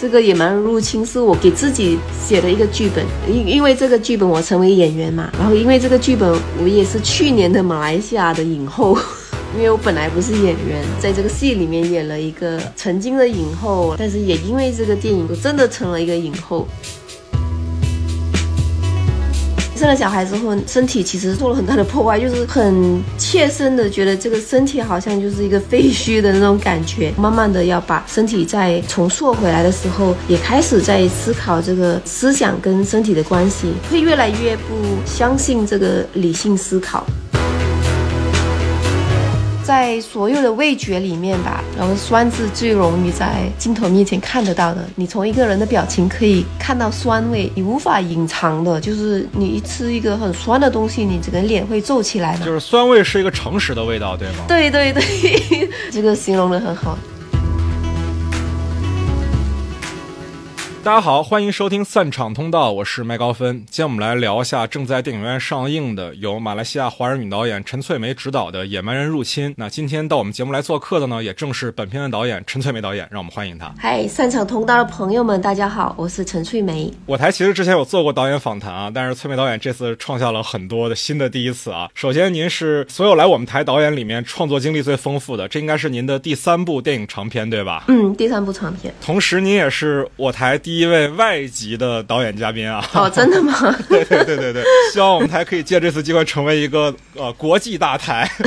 这个野蛮入侵是我给自己写的一个剧本，因因为这个剧本我成为演员嘛，然后因为这个剧本我也是去年的马来西亚的影后。因为我本来不是演员，在这个戏里面演了一个曾经的影后，但是也因为这个电影，我真的成了一个影后。生了小孩之后，身体其实做了很大的破坏，就是很切身的觉得这个身体好像就是一个废墟的那种感觉。慢慢的要把身体再重塑回来的时候，也开始在思考这个思想跟身体的关系，会越来越不相信这个理性思考。在所有的味觉里面吧，然后酸是最容易在镜头面前看得到的。你从一个人的表情可以看到酸味，你无法隐藏的，就是你一吃一个很酸的东西，你整个脸会皱起来的。就是酸味是一个诚实的味道，对吗？对对对，这个形容的很好。大家好，欢迎收听散场通道，我是麦高芬。今天我们来聊一下正在电影院上映的由马来西亚华人女导演陈翠梅执导的《野蛮人入侵》。那今天到我们节目来做客的呢，也正是本片的导演陈翠梅导演，让我们欢迎她。嗨，散场通道的朋友们，大家好，我是陈翠梅。我台其实之前有做过导演访谈啊，但是翠梅导演这次创下了很多的新的第一次啊。首先，您是所有来我们台导演里面创作经历最丰富的，这应该是您的第三部电影长片，对吧？嗯，第三部长片。同时，您也是我台第一位外籍的导演嘉宾啊！哦，真的吗？对对对对对，希望我们台可以借这次机会成为一个呃国际大台。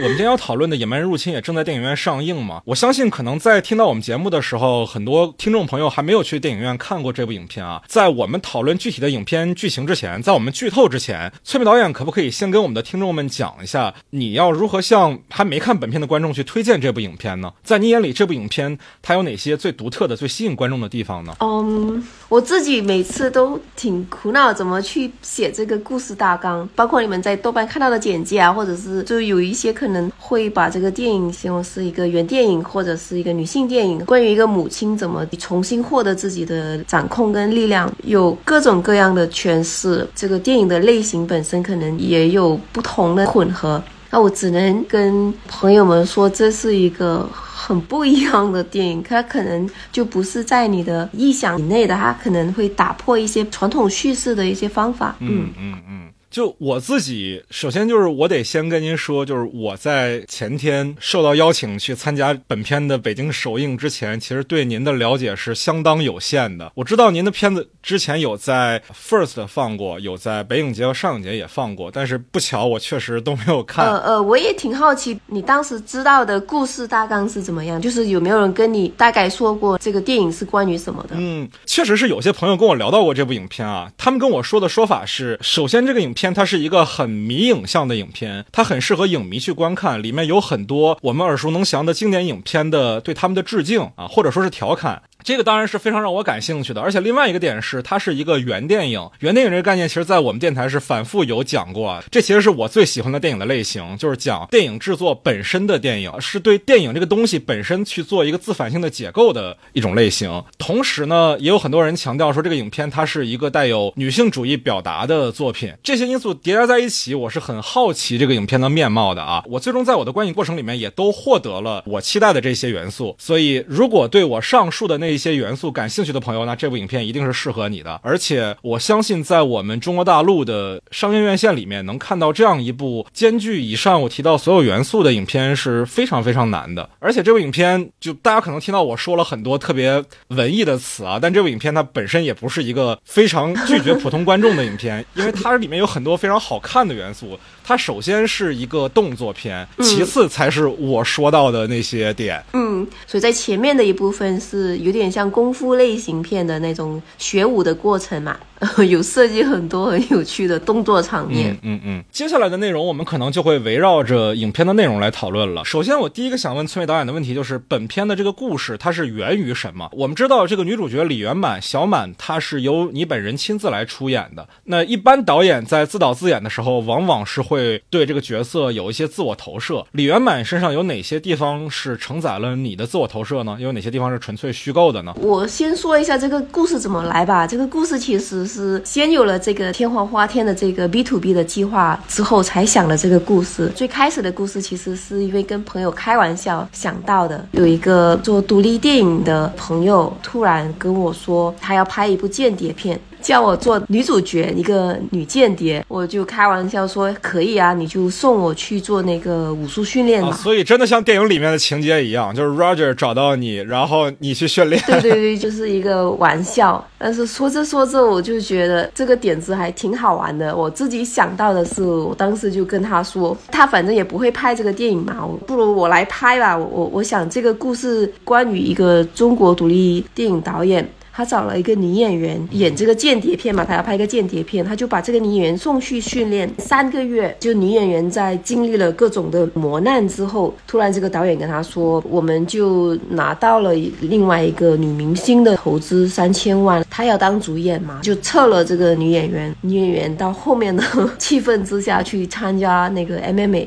我们今天要讨论的《野蛮人入侵》也正在电影院上映嘛？我相信可能在听到我们节目的时候，很多听众朋友还没有去电影院看过这部影片啊。在我们讨论具体的影片剧情之前，在我们剧透之前，崔梅导演可不可以先跟我们的听众们讲一下，你要如何向还没看本片的观众去推荐这部影片呢？在你眼里，这部影片它有哪些最独特的、最吸引观众的地方呢？嗯，我自己每次都挺苦恼，怎么去写这个故事大纲，包括你们在豆瓣看到的简介啊，或者是就有一些可。能会把这个电影形容是一个原电影，或者是一个女性电影，关于一个母亲怎么重新获得自己的掌控跟力量，有各种各样的诠释。这个电影的类型本身可能也有不同的混合。那我只能跟朋友们说，这是一个很不一样的电影，它可能就不是在你的意想以内的，它可能会打破一些传统叙事的一些方法。嗯嗯嗯。就我自己，首先就是我得先跟您说，就是我在前天受到邀请去参加本片的北京首映之前，其实对您的了解是相当有限的。我知道您的片子之前有在 First 放过，有在北影节和上影节也放过，但是不巧我确实都没有看。呃呃，我也挺好奇，你当时知道的故事大纲是怎么样？就是有没有人跟你大概说过这个电影是关于什么的？嗯，确实是有些朋友跟我聊到过这部影片啊，他们跟我说的说法是，首先这个影。片它是一个很迷影像的影片，它很适合影迷去观看，里面有很多我们耳熟能详的经典影片的对他们的致敬啊，或者说是调侃。这个当然是非常让我感兴趣的，而且另外一个点是，它是一个原电影。原电影这个概念，其实在我们电台是反复有讲过。这其实是我最喜欢的电影的类型，就是讲电影制作本身的电影，是对电影这个东西本身去做一个自反性的解构的一种类型。同时呢，也有很多人强调说，这个影片它是一个带有女性主义表达的作品。这些因素叠加在一起，我是很好奇这个影片的面貌的啊。我最终在我的观影过程里面也都获得了我期待的这些元素。所以，如果对我上述的那一些元素感兴趣的朋友，那这部影片一定是适合你的。而且我相信，在我们中国大陆的商业院线里面，能看到这样一部兼具以上我提到所有元素的影片是非常非常难的。而且这部影片，就大家可能听到我说了很多特别文艺的词啊，但这部影片它本身也不是一个非常拒绝普通观众的影片，因为它里面有很多非常好看的元素。它首先是一个动作片，其次才是我说到的那些点。嗯，所以在前面的一部分是有点有点像功夫类型片的那种学武的过程嘛。有设计很多很有趣的动作场面。嗯嗯，接下来的内容我们可能就会围绕着影片的内容来讨论了。首先，我第一个想问崔导演的问题就是，本片的这个故事它是源于什么？我们知道这个女主角李圆满小满，她是由你本人亲自来出演的。那一般导演在自导自演的时候，往往是会对这个角色有一些自我投射。李圆满身上有哪些地方是承载了你的自我投射呢？有哪些地方是纯粹虚？构的呢？我先说一下这个故事怎么来吧。这个故事其实是先有了这个天皇花天的这个 B to B 的计划之后，才想了这个故事。最开始的故事其实是因为跟朋友开玩笑想到的。有一个做独立电影的朋友突然跟我说，他要拍一部间谍片。叫我做女主角，一个女间谍，我就开玩笑说可以啊，你就送我去做那个武术训练嘛。所以真的像电影里面的情节一样，就是 Roger 找到你，然后你去训练。对对对，就是一个玩笑。但是说着说着，我就觉得这个点子还挺好玩的。我自己想到的是，我当时就跟他说，他反正也不会拍这个电影嘛，不如我来拍吧。我我我想这个故事关于一个中国独立电影导演。他找了一个女演员演这个间谍片嘛，他要拍一个间谍片，他就把这个女演员送去训练三个月。就女演员在经历了各种的磨难之后，突然这个导演跟他说，我们就拿到了另外一个女明星的投资三千万，他要当主演嘛，就撤了这个女演员。女演员到后面的 气氛之下去参加那个 MMA，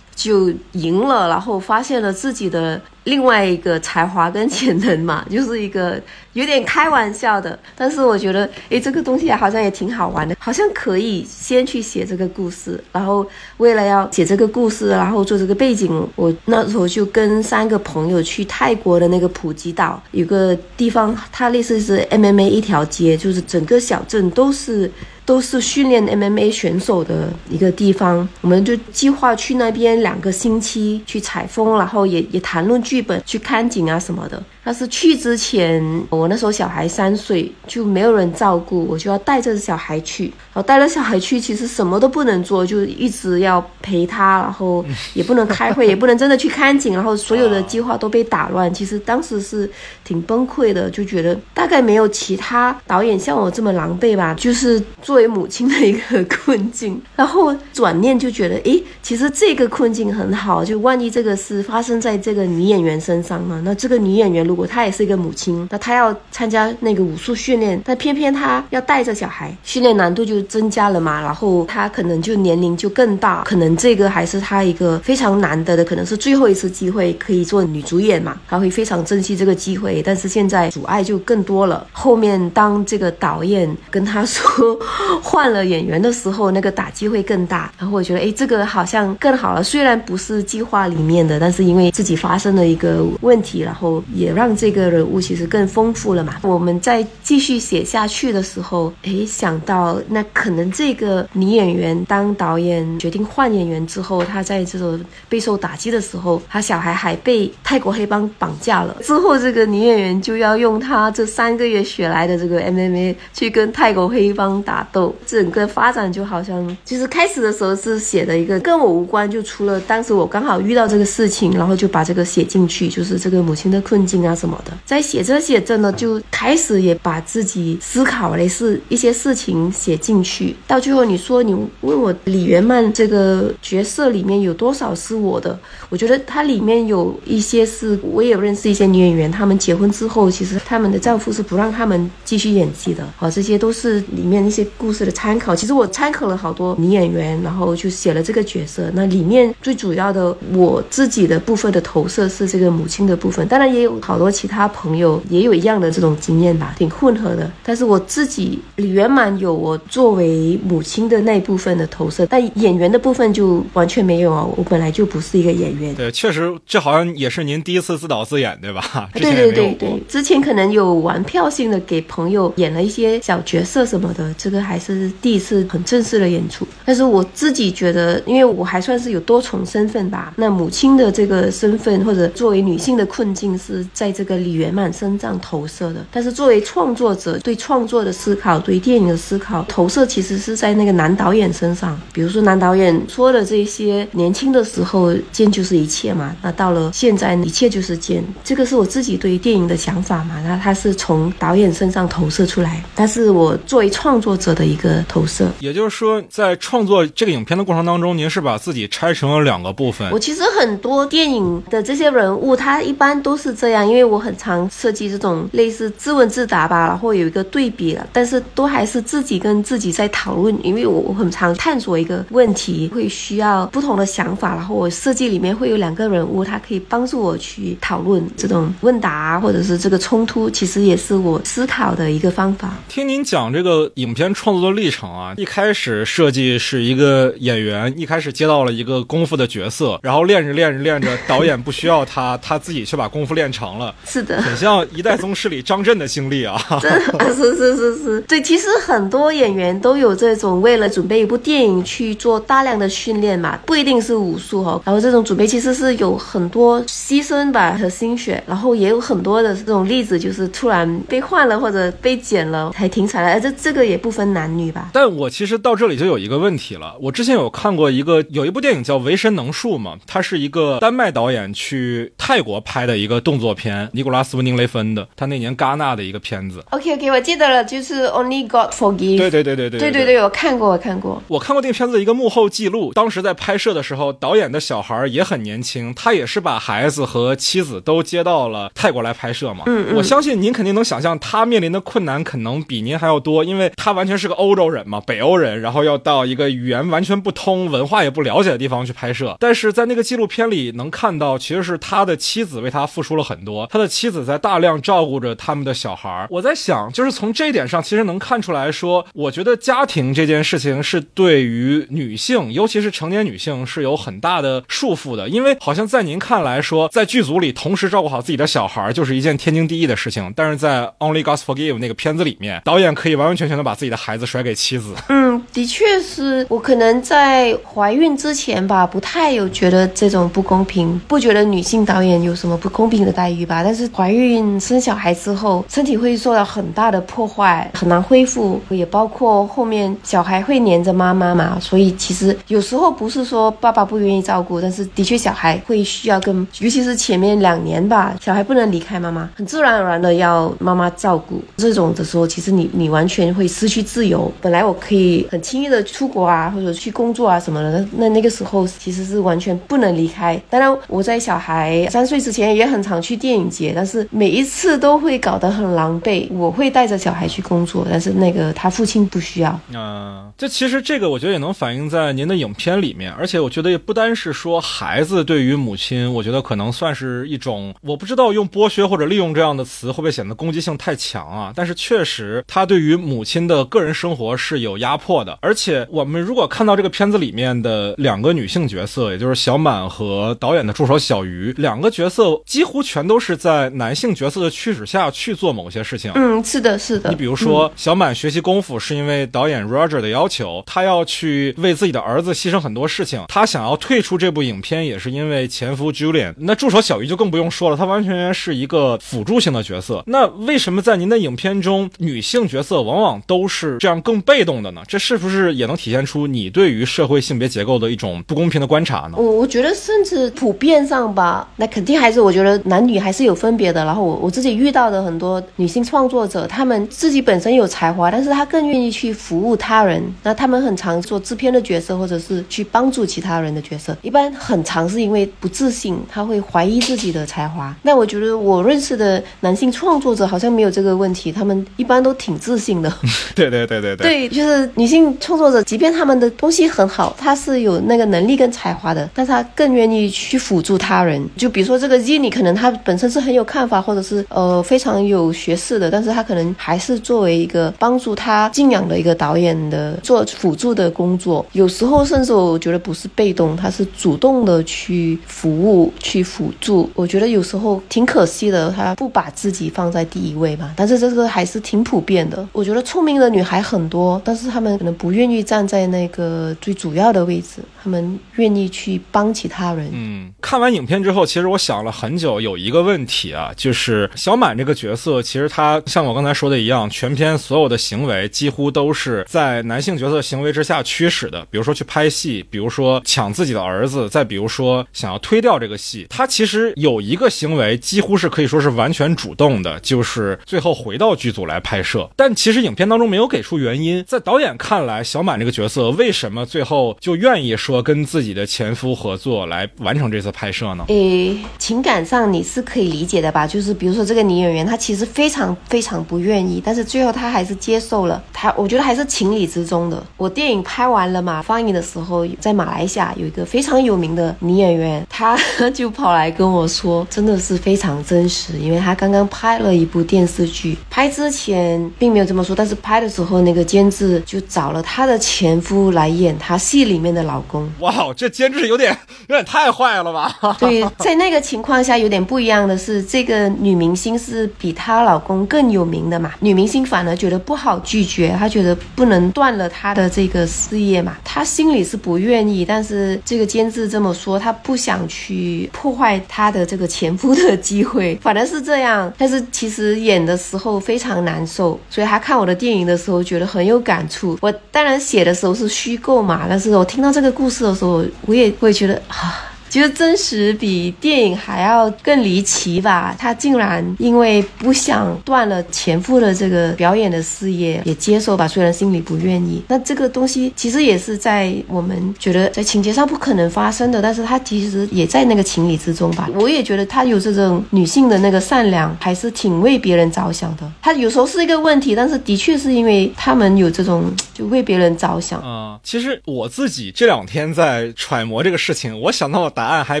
就赢了，然后发现了自己的。另外一个才华跟潜能嘛，就是一个有点开玩笑的，但是我觉得，诶，这个东西好像也挺好玩的，好像可以先去写这个故事，然后为了要写这个故事，然后做这个背景，我那时候就跟三个朋友去泰国的那个普吉岛，有个地方，它类似是 MMA 一条街，就是整个小镇都是都是训练 MMA 选手的一个地方，我们就计划去那边两个星期去采风，然后也也谈论剧。本去看景啊什么的，但是去之前，我那时候小孩三岁，就没有人照顾，我就要带着小孩去。然后带着小孩去，其实什么都不能做，就一直要陪他，然后也不能开会，也不能真的去看景，然后所有的计划都被打乱。其实当时是挺崩溃的，就觉得大概没有其他导演像我这么狼狈吧，就是作为母亲的一个 困境。然后转念就觉得，诶，其实这个困境很好，就万一这个是发生在这个女演员。身上呢，那这个女演员如果她也是一个母亲，那她要参加那个武术训练，但偏偏她要带着小孩，训练难度就增加了嘛。然后她可能就年龄就更大，可能这个还是她一个非常难得的，可能是最后一次机会可以做女主演嘛。她会非常珍惜这个机会，但是现在阻碍就更多了。后面当这个导演跟她说换了演员的时候，那个打击会更大。然后我觉得，哎，这个好像更好了。虽然不是计划里面的，但是因为自己发生了一。个问题，然后也让这个人物其实更丰富了嘛。我们在继续写下去的时候，诶，想到那可能这个女演员当导演决定换演员之后，她在这种备受打击的时候，她小孩还被泰国黑帮绑架了。之后这个女演员就要用她这三个月学来的这个 MMA 去跟泰国黑帮打斗。整个发展就好像，其实开始的时候是写的一个跟我无关，就除了当时我刚好遇到这个事情，然后就把这个写进。去就是这个母亲的困境啊啊什么的，在写这些真的就开始也把自己思考类似一些事情写进去，到最后你说你问我李元曼这个角色里面有多少是我的，我觉得它里面有一些是我也认识一些女演员，她们结婚之后其实她们的丈夫是不让她们继续演技的，好这些都是里面一些故事的参考。其实我参考了好多女演员，然后就写了这个角色。那里面最主要的我自己的部分的投射是。这个母亲的部分，当然也有好多其他朋友也有一样的这种经验吧，挺混合的。但是我自己李圆满有我作为母亲的那一部分的投射，但演员的部分就完全没有啊。我本来就不是一个演员。对，确实这好像也是您第一次自导自演，对吧？对对对对，之前可能有玩票性的给朋友演了一些小角色什么的，这个还是第一次很正式的演出。但是我自己觉得，因为我还算是有多重身份吧，那母亲的这个身份或者。作为女性的困境是在这个李圆满身上投射的，但是作为创作者对创作的思考、对电影的思考投射，其实是在那个男导演身上。比如说男导演说的这些，年轻的时候剑就是一切嘛，那到了现在一切就是剑，这个是我自己对电影的想法嘛。那他是从导演身上投射出来，但是我作为创作者的一个投射。也就是说，在创作这个影片的过程当中，您是把自己拆成了两个部分。我其实很多电影的这些人。物他一般都是这样，因为因为我很常设计这种类似自问自答吧，然后有一个对比了，但是都还是自己跟自己在讨论，因为我我很常探索一个问题，会需要不同的想法，然后我设计里面会有两个人物，他可以帮助我去讨论这种问答或者是这个冲突，其实也是我思考的一个方法。听您讲这个影片创作的历程啊，一开始设计是一个演员，一开始接到了一个功夫的角色，然后练着练着练着，导演不需要他，他自己却把功夫练成了，是的，很像《一代宗师》里张震的经历啊。真的是是是是，对，其实很多演员都有这种为了准备一部电影去做大量的训练嘛，不一定是武术哈。然后这种准备其实是有很多牺牲吧和心血，然后也有很多的这种例子，就是突然被换了或者被剪了才停产了。这这个也不分男女吧。但我其实到这里就有一个问题了，我之前有看过一个有一部电影叫《维神能术》嘛，它是一个丹麦导演去泰国拍的一个动作片，尼古拉斯温宁雷芬的，他那年戛纳的一个片子。OK OK，我记得了，就是 Only God Forgive。对对对对对对对对，我看过，我看过。我看过那个片子的一个幕后记录，当时在拍摄的时候，导演的小孩也很年轻，他也是把孩子和妻子都接到了泰国来拍摄嘛。嗯嗯我相信您肯定能想象他面临的困难可能比您还要多，因为他完全是个欧洲人嘛，北欧人，然后要到一个语言完全不通、文化也不了解的地方去拍摄。但是在那个纪录片里能看到，其实是他的妻子为他付出了很多，他的妻子在大量照顾着他们的小孩。我在想，就是从这一点上，其实能看出来说，我觉得家庭这件事情是对于女性，尤其是成年女性是有很大的束缚的，因为好像在您看来说，在剧组里同时照顾好自己的小孩就是一件天经地义的事情，但是在《Only God Forgive》那个片子里面，导演可以完完全全的把自己的孩子甩给妻子。嗯，的确是我可能在怀孕之前吧，不太有觉得这种不公平，不觉得女性导演有什么不公平的待遇吧。但是怀孕生小孩之后，身体会受到很大的破坏，很难恢复，也包括后面小孩会黏着妈妈嘛，所以其实有时候不是说爸爸不愿意照顾，但是的确小孩会需要跟，尤其是前面两年吧，小孩不能离开妈妈，很自然而然的要妈妈照顾。这种的时候，其实你你完全会失去自由。本来我可以很轻易的出国啊，或者去工作啊什么的，那那那个时候其实是完全不能离开。当然，我在小孩三岁之前也很常去电影节，但是每一次都会搞得很狼狈。我会带着小孩去工作，但是那个他父亲不需要。嗯，这其实这个我觉得也能反映在您的影片里面，而且我觉得也不单是说孩子对于母亲，我觉得可能算是一种，我不知道用剥削或者利用这样的词会不会显得攻击性太强啊？但是确实，他对于母亲的个人生活是有压迫的，而且我们如果看到这个片子里面的两个女性角色，也就是小满和导演的助手小鱼，两个角色几乎全都是在男性角色的驱使下去做某些事情。嗯，是的，是的。你比如说，小满学习功夫是因为导演 Roger 的要求，他要去为自己的儿子牺牲很多事情。他想要退出这部影片，也是因为前夫 Julian。那助手小鱼就更不用说了，他完全是一个辅助性的角色。那为什么在您的影片中，女性角色往往都是这样更被动的呢？这是不是也能体现出你对于社会性别结构的一种不公平的观察呢？我我觉得甚至普遍上吧，那肯定还是我觉得男女还是有分别的。然后我我自己遇到的很多女性创作者，她们自己本身有才华，但是她更愿意去服务他人。那她们很常做制片的角色，或者是去帮助其他人的角色。一般很常是因为不自信，她会怀疑自己的才华。那我觉得我认识的男性创作者好像没有这个问题，他们一般都挺自信的。对对对对对。对，就是女性创作者，即便他们的东西很好，她是有那个能力跟才华的，但是她更愿意去辅助他人。就比如说这个 Z，你可能他本身是很有看法，或者是呃非常有学识的，但是他可能还是作为一个帮助他敬仰的一个导演的做辅助的工作。有时候甚至我觉得不是被动，他是主动的去服务、去辅助。我觉得有时候挺可惜的，他不把自己放在第一位吧。但是这个还是挺普遍的。我觉得聪明的女孩很多，但是她们可能不愿意站在那个最主要的位置，们愿意去帮其他人。嗯，看完影片之后，其实我想了很久，有一个问题啊，就是小满这个角色，其实他像我刚才说的一样，全片所有的行为几乎都是在男性角色行为之下驱使的，比如说去拍戏，比如说抢自己的儿子，再比如说想要推掉这个戏。他其实有一个行为，几乎是可以说是完全主动的，就是最后回到剧组来拍摄。但其实影片当中没有给出原因，在导演看来，小满这个角色为什么最后就愿意说跟自己的前夫合作来完成这次拍摄呢？诶，情感上你是可以理解的吧。就是比如说这个女演员，她其实非常非常不愿意，但是最后她还是接受了。她我觉得还是情理之中的。我电影拍完了嘛，放映的时候在马来西亚有一个非常有名的女演员，她就跑来跟我说，真的是非常真实，因为她刚刚拍了一部电视剧，拍之前并没有这么说，但是拍的时候那个监制就找了她的前夫来演她戏里面的老公。哇，这监制有点有点太坏了吧？对，在那个情况下有点不一样的是，这个女明星是比她老公更有名的嘛，女明星反而觉得不好拒绝，她觉得不能断了她的这个事业嘛，她心里是不愿意，但是这个监制这么说，她不想去破坏她的这个前夫的机会，反正是这样。但是其实演的时候非常难受，所以她看我的电影的时候觉得很有感触。我当然写的时候是虚构嘛，但是我听到这个故事的时候，我也会觉得啊。其实真实比电影还要更离奇吧？她竟然因为不想断了前夫的这个表演的事业，也接受吧，虽然心里不愿意。那这个东西其实也是在我们觉得在情节上不可能发生的，但是她其实也在那个情理之中吧。我也觉得她有这种女性的那个善良，还是挺为别人着想的。她有时候是一个问题，但是的确是因为他们有这种就为别人着想。啊，其实我自己这两天在揣摩这个事情，我想到。答案还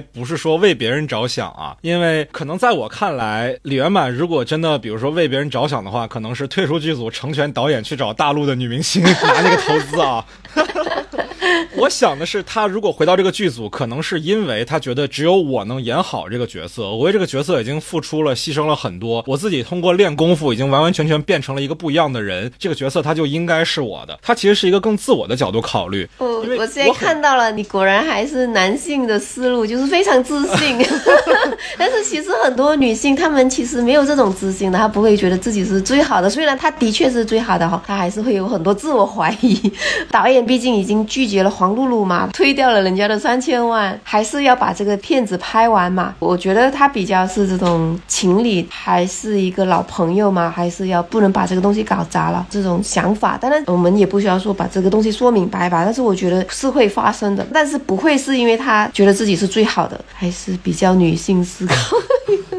不是说为别人着想啊，因为可能在我看来，李圆满如果真的比如说为别人着想的话，可能是退出剧组，成全导演去找大陆的女明星拿那个投资啊。我想的是，他如果回到这个剧组，可能是因为他觉得只有我能演好这个角色。我为这个角色已经付出了、牺牲了很多，我自己通过练功夫已经完完全全变成了一个不一样的人。这个角色他就应该是我的。他其实是一个更自我的角度考虑。我我现在看到了，你果然还是男性的思路，就是非常自信。但是其实很多女性她们其实没有这种自信的，她不会觉得自己是最好的。虽然她的确是最好的哈，她还是会有很多自我怀疑。导演毕竟已经拒绝了黄露露嘛，推掉了人家的三千万，还是要把这个片子拍完嘛。我觉得他比较是这种情理，还是一个老朋友嘛，还是要不能把这个东西搞砸了这种想法。当然，我们也不需要说把这个东西说明白吧。但是我觉得是会发生的，但是不会是因为他觉得自己是最好的，还是比较女性思考。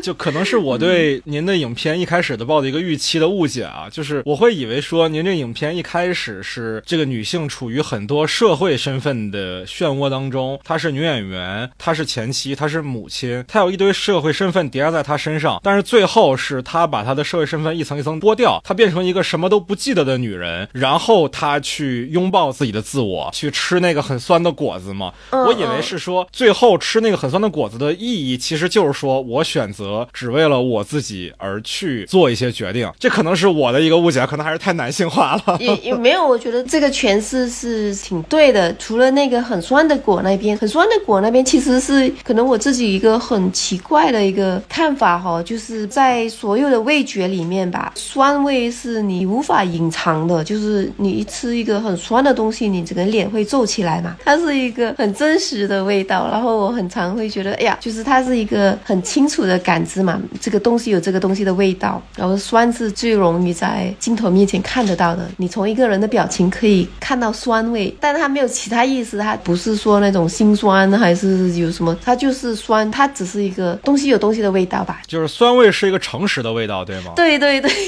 就可能是我对您的影片一开始的抱的一个预期的误解啊，就是我会以为说您这影片一开始是这个女性处于很多社会身份的漩涡当中，她是女演员，她是前妻，她是母亲，她有一堆社会身份叠加在她身上，但是最后是她把她的社会身份一层一层剥掉，她变成一个什么都不记得的女人，然后她去拥抱自己的自我，去吃那个很酸的果子嘛。我以为是说最后吃那个很酸的果子的意义，其实就是说我选择。只为了我自己而去做一些决定，这可能是我的一个误解，可能还是太男性化了。也也没有，我觉得这个诠释是挺对的。除了那个很酸的果那边，很酸的果那边其实是可能我自己一个很奇怪的一个看法哈，就是在所有的味觉里面吧，酸味是你无法隐藏的，就是你一吃一个很酸的东西，你整个脸会皱起来嘛。它是一个很真实的味道，然后我很常会觉得，哎呀，就是它是一个很清楚的感。芝麻这个东西有这个东西的味道，然后酸是最容易在镜头面前看得到的。你从一个人的表情可以看到酸味，但是它没有其他意思，它不是说那种心酸还是有什么，它就是酸，它只是一个东西有东西的味道吧。就是酸味是一个诚实的味道，对吗？对对对。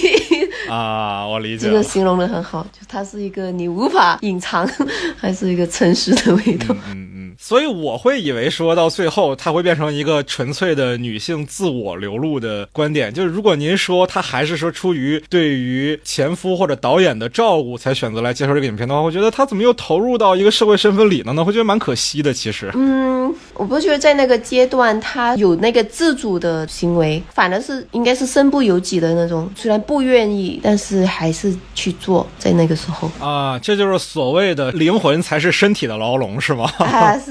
啊，我理解。这个形容的很好，就它是一个你无法隐藏，还是一个诚实的味道。嗯嗯。所以我会以为说到最后，它会变成一个纯粹的女性自我流露的观点。就是如果您说她还是说出于对于前夫或者导演的照顾才选择来接受这个影片的话，我觉得她怎么又投入到一个社会身份里了呢？会觉得蛮可惜的。其实，嗯，我不觉得在那个阶段她有那个自主的行为，反而是应该是身不由己的那种。虽然不愿意，但是还是去做。在那个时候啊，这就是所谓的灵魂才是身体的牢笼，是吗？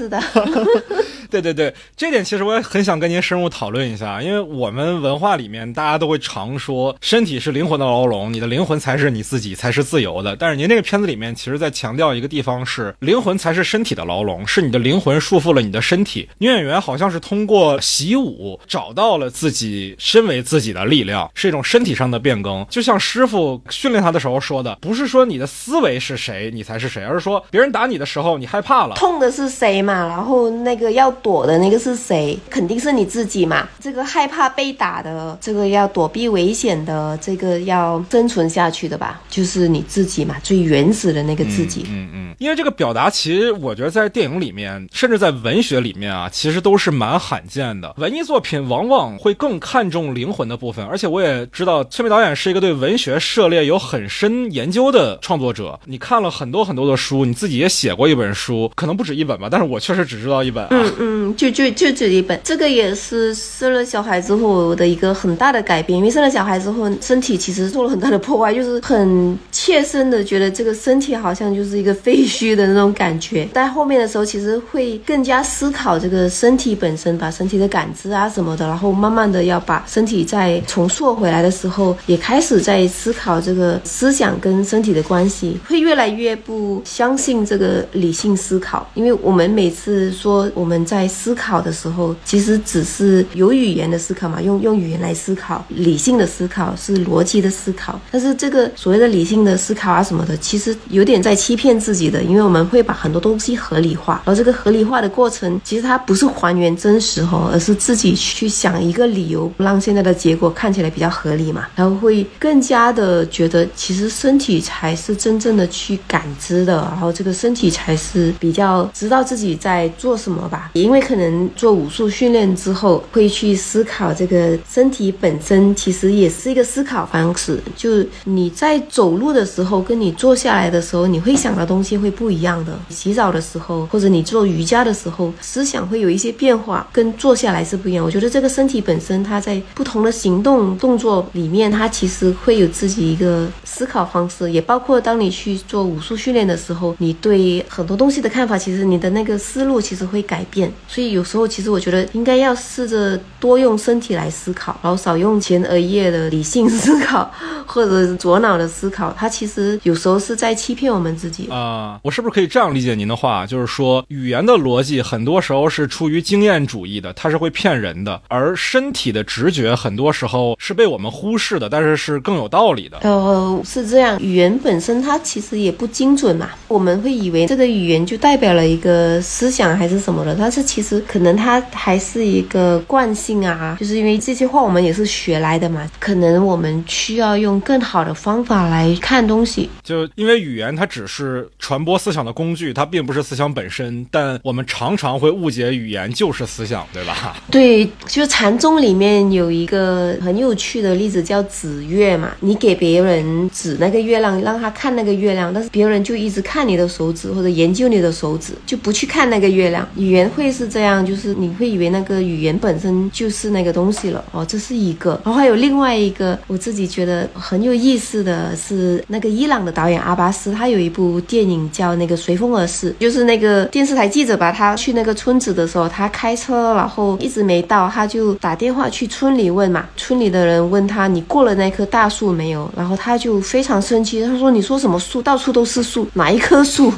是是的。对对对，这点其实我也很想跟您深入讨论一下，因为我们文化里面大家都会常说身体是灵魂的牢笼，你的灵魂才是你自己，才是自由的。但是您这个片子里面，其实在强调一个地方是灵魂才是身体的牢笼，是你的灵魂束缚了你的身体。女演员好像是通过习武找到了自己身为自己的力量，是一种身体上的变更。就像师傅训练他的时候说的，不是说你的思维是谁，你才是谁，而是说别人打你的时候，你害怕了，痛的是谁嘛？然后那个要躲的那个是谁？肯定是你自己嘛。这个害怕被打的，这个要躲避危险的，这个要生存下去的吧，就是你自己嘛，最原始的那个自己。嗯嗯，因为这个表达，其实我觉得在电影里面，甚至在文学里面啊，其实都是蛮罕见的。文艺作品往往会更看重灵魂的部分，而且我也知道崔明导演是一个对文学涉猎有很深研究的创作者。你看了很多很多的书，你自己也写过一本书，可能不止一本吧，但是我确实只知道一本啊。嗯嗯，嗯就就就这一本，这个也是生了小孩之后的一个很大的改变，因为生了小孩之后，身体其实受了很大的破坏，就是很切身的觉得这个身体好像就是一个废墟的那种感觉。在后面的时候，其实会更加思考这个身体本身，把身体的感知啊什么的，然后慢慢的要把身体再重塑回来的时候，也开始在思考这个思想跟身体的关系，会越来越不相信这个理性思考，因为我们每次说我们在在思考的时候，其实只是有语言的思考嘛，用用语言来思考，理性的思考是逻辑的思考，但是这个所谓的理性的思考啊什么的，其实有点在欺骗自己的，因为我们会把很多东西合理化，而这个合理化的过程，其实它不是还原真实哦，而是自己去想一个理由，让现在的结果看起来比较合理嘛，然后会更加的觉得，其实身体才是真正的去感知的，然后这个身体才是比较知道自己在做什么吧，因为可能做武术训练之后，会去思考这个身体本身其实也是一个思考方式，就你在走路的时候，跟你坐下来的时候，你会想的东西会不一样的。洗澡的时候，或者你做瑜伽的时候，思想会有一些变化，跟坐下来是不一样。我觉得这个身体本身，它在不同的行动动作里面，它其实会有自己一个思考方式，也包括当你去做武术训练的时候，你对很多东西的看法，其实你的那个思路其实会改变。所以有时候，其实我觉得应该要试着多用身体来思考，然后少用前额叶的理性思考，或者是左脑的思考。它其实有时候是在欺骗我们自己啊。我是不是可以这样理解您的话？就是说，语言的逻辑很多时候是出于经验主义的，它是会骗人的；而身体的直觉很多时候是被我们忽视的，但是是更有道理的。呃，是这样，语言本身它其实也不精准嘛。我们会以为这个语言就代表了一个思想还是什么的，它是其实可能它还是一个惯性啊，就是因为这些话我们也是学来的嘛。可能我们需要用更好的方法来看东西。就因为语言它只是传播思想的工具，它并不是思想本身。但我们常常会误解语言就是思想，对吧？对，就禅宗里面有一个很有趣的例子，叫指月嘛。你给别人指那个月亮，让他看那个月亮，但是别人就一直看你的手指或者研究你的手指，就不去看那个月亮。语言会是这样，就是你会以为那个语言本身就是那个东西了。哦，这是一个。然后还有另外一个，我自己觉得很有意思的是，那个伊朗的导演阿巴斯，他有一部电影叫那个《随风而逝》，就是那个电视台记者把他去那个村子的时候，他开车然后一直没到，他就打电话去村里问嘛。村里的人问他：“你过了那棵大树没有？”然后他就非常生气，他说：“你说什么树？到处都是树，哪一棵树？”